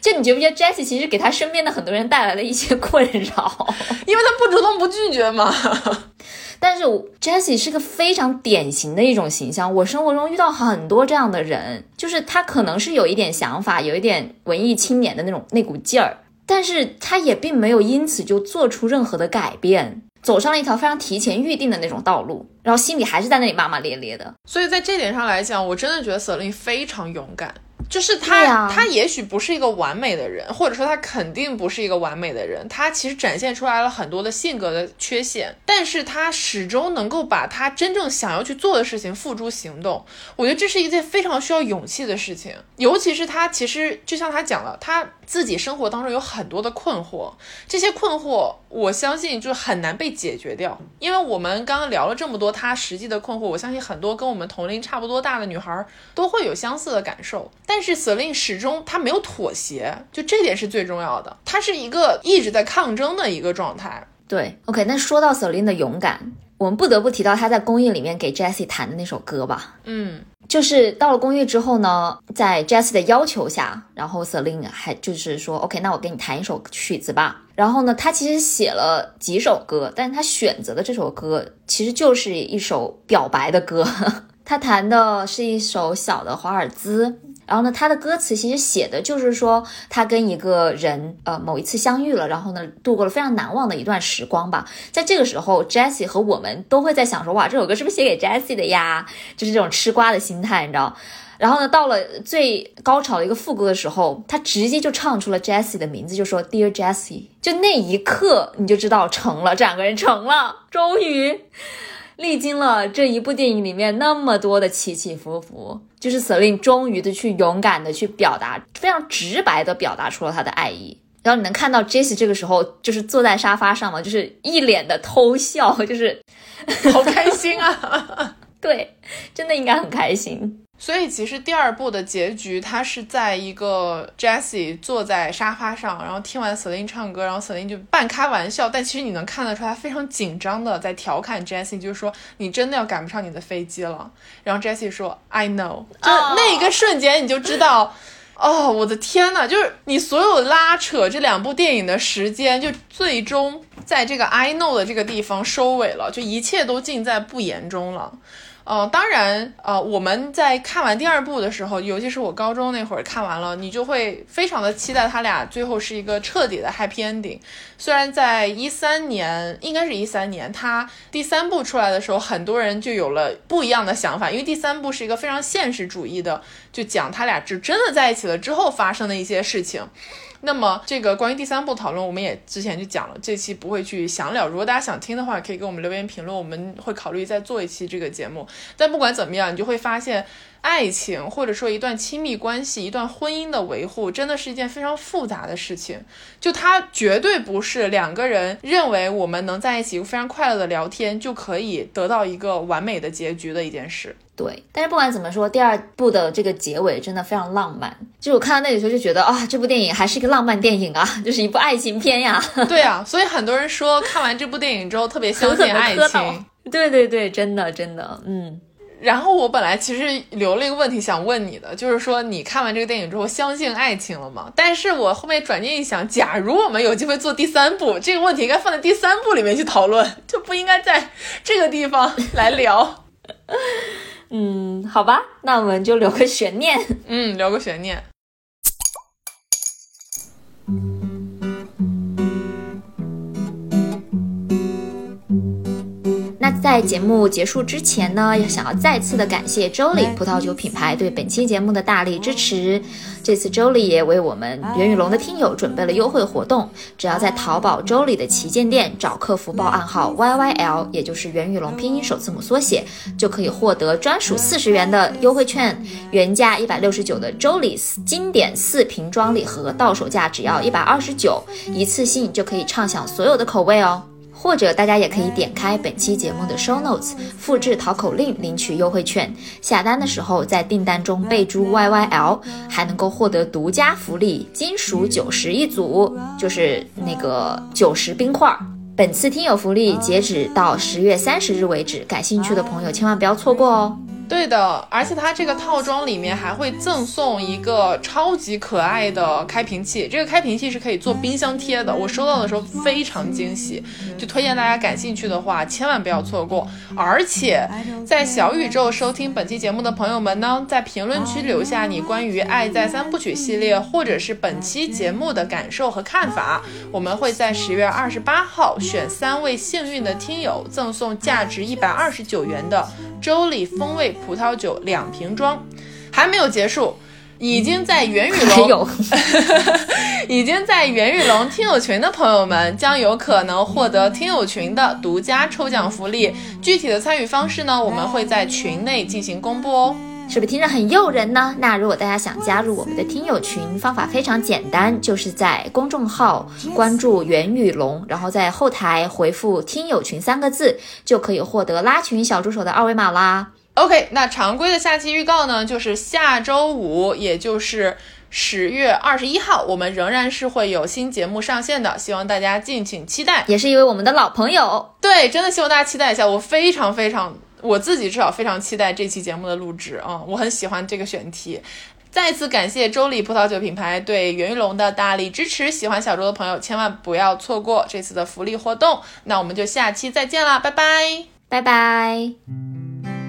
就你觉不觉得 Jessie 其实给他身边的很多人带来了一些困扰，因为他不主动不拒绝嘛。(laughs) 但是 Jessie 是个非常典型的一种形象，我生活中遇到很多这样的人，就是他可能是有一点想法，有一点文艺青年的那种那股劲儿，但是他也并没有因此就做出任何的改变，走上了一条非常提前预定的那种道路，然后心里还是在那里骂骂咧咧的。所以在这点上来讲，我真的觉得 Selin 非常勇敢。就是他，他也许不是一个完美的人，或者说他肯定不是一个完美的人。他其实展现出来了很多的性格的缺陷，但是他始终能够把他真正想要去做的事情付诸行动。我觉得这是一件非常需要勇气的事情，尤其是他其实就像他讲了，他自己生活当中有很多的困惑，这些困惑我相信就很难被解决掉。因为我们刚刚聊了这么多她实际的困惑，我相信很多跟我们同龄差不多大的女孩都会有相似的感受，但。是 Selin 始终她没有妥协，就这点是最重要的。她是一个一直在抗争的一个状态。对，OK。那说到 Selin 的勇敢，我们不得不提到他在公寓里面给 Jessie 弹的那首歌吧。嗯，就是到了公寓之后呢，在 Jessie 的要求下，然后 Selin 还就是说 OK，那我给你弹一首曲子吧。然后呢，他其实写了几首歌，但是他选择的这首歌其实就是一首表白的歌。(laughs) 他弹的是一首小的华尔兹。然后呢，他的歌词其实写的就是说，他跟一个人，呃，某一次相遇了，然后呢，度过了非常难忘的一段时光吧。在这个时候，Jesse 和我们都会在想说，哇，这首歌是不是写给 Jesse 的呀？就是这种吃瓜的心态，你知道。然后呢，到了最高潮的一个副歌的时候，他直接就唱出了 Jessie 的名字，就说 Dear Jessie。就那一刻，你就知道成了，这两个人成了，终于。历经了这一部电影里面那么多的起起伏伏，就是 Selin 终于的去勇敢的去表达，非常直白的表达出了他的爱意。然后你能看到 Jessie 这个时候就是坐在沙发上嘛，就是一脸的偷笑，就是好开心啊！(laughs) 对，真的应该很开心。所以其实第二部的结局，他是在一个 Jessie 坐在沙发上，然后听完 Selin 唱歌，然后 Selin 就半开玩笑，但其实你能看得出他非常紧张的在调侃 Jessie，就是说你真的要赶不上你的飞机了。然后 Jessie 说 I know，就那一个瞬间你就知道，哦，我的天呐，就是你所有拉扯这两部电影的时间，就最终在这个 I know 的这个地方收尾了，就一切都尽在不言中了。呃，当然，呃，我们在看完第二部的时候，尤其是我高中那会儿看完了，你就会非常的期待他俩最后是一个彻底的 happy ending。虽然在一三年，应该是一三年，他第三部出来的时候，很多人就有了不一样的想法，因为第三部是一个非常现实主义的，就讲他俩就真的在一起了之后发生的一些事情。那么这个关于第三部讨论，我们也之前就讲了，这期不会去详聊。如果大家想听的话，可以给我们留言评论，我们会考虑再做一期这个节目。但不管怎么样，你就会发现，爱情或者说一段亲密关系、一段婚姻的维护，真的是一件非常复杂的事情。就它绝对不是两个人认为我们能在一起非常快乐的聊天就可以得到一个完美的结局的一件事。对，但是不管怎么说，第二部的这个结尾真的非常浪漫。就我看到那里时候就觉得啊，这部电影还是一个浪漫电影啊，(laughs) 就是一部爱情片呀。(laughs) 对啊，所以很多人说看完这部电影之后特别相信爱情。对对对，真的真的，嗯。然后我本来其实留了一个问题想问你的，就是说你看完这个电影之后相信爱情了吗？但是我后面转念一想，假如我们有机会做第三部，这个问题应该放在第三部里面去讨论，就不应该在这个地方来聊。(laughs) 嗯，好吧，那我们就留个悬念。嗯，留个悬念。在节目结束之前呢，要想要再次的感谢周礼葡萄酒品牌对本期节目的大力支持。这次周礼也为我们袁宇龙的听友准备了优惠活动，只要在淘宝周礼的旗舰店找客服报暗号 YYL，也就是袁宇龙拼音首字母缩写，就可以获得专属四十元的优惠券，原价一百六十九的周礼经典四瓶装礼盒，到手价只要一百二十九，一次性就可以畅享所有的口味哦。或者大家也可以点开本期节目的 show notes，复制淘口令领取优惠券。下单的时候在订单中备注 YYL，还能够获得独家福利：金属九十一组，就是那个九十冰块。本次听友福利截止到十月三十日为止，感兴趣的朋友千万不要错过哦。对的，而且它这个套装里面还会赠送一个超级可爱的开瓶器，这个开瓶器是可以做冰箱贴的。我收到的时候非常惊喜，就推荐大家感兴趣的话千万不要错过。而且在小宇宙收听本期节目的朋友们呢，在评论区留下你关于《爱在三部曲》系列或者是本期节目的感受和看法，我们会在十月二十八号选三位幸运的听友赠送价值一百二十九元的周礼风味。葡萄酒两瓶装，还没有结束，已经在袁宇龙，(laughs) 已经在袁宇龙听友群的朋友们将有可能获得听友群的独家抽奖福利。具体的参与方式呢，我们会在群内进行公布哦。是不是听着很诱人呢？那如果大家想加入我们的听友群，方法非常简单，就是在公众号关注袁宇龙，然后在后台回复“听友群”三个字，就可以获得拉群小助手的二维码啦。OK，那常规的下期预告呢，就是下周五，也就是十月二十一号，我们仍然是会有新节目上线的，希望大家敬请期待。也是一位我们的老朋友，对，真的希望大家期待一下，我非常非常，我自己至少非常期待这期节目的录制啊，我很喜欢这个选题。再次感谢周礼葡萄酒品牌对袁玉龙的大力支持，喜欢小周的朋友千万不要错过这次的福利活动。那我们就下期再见啦，拜拜，拜拜。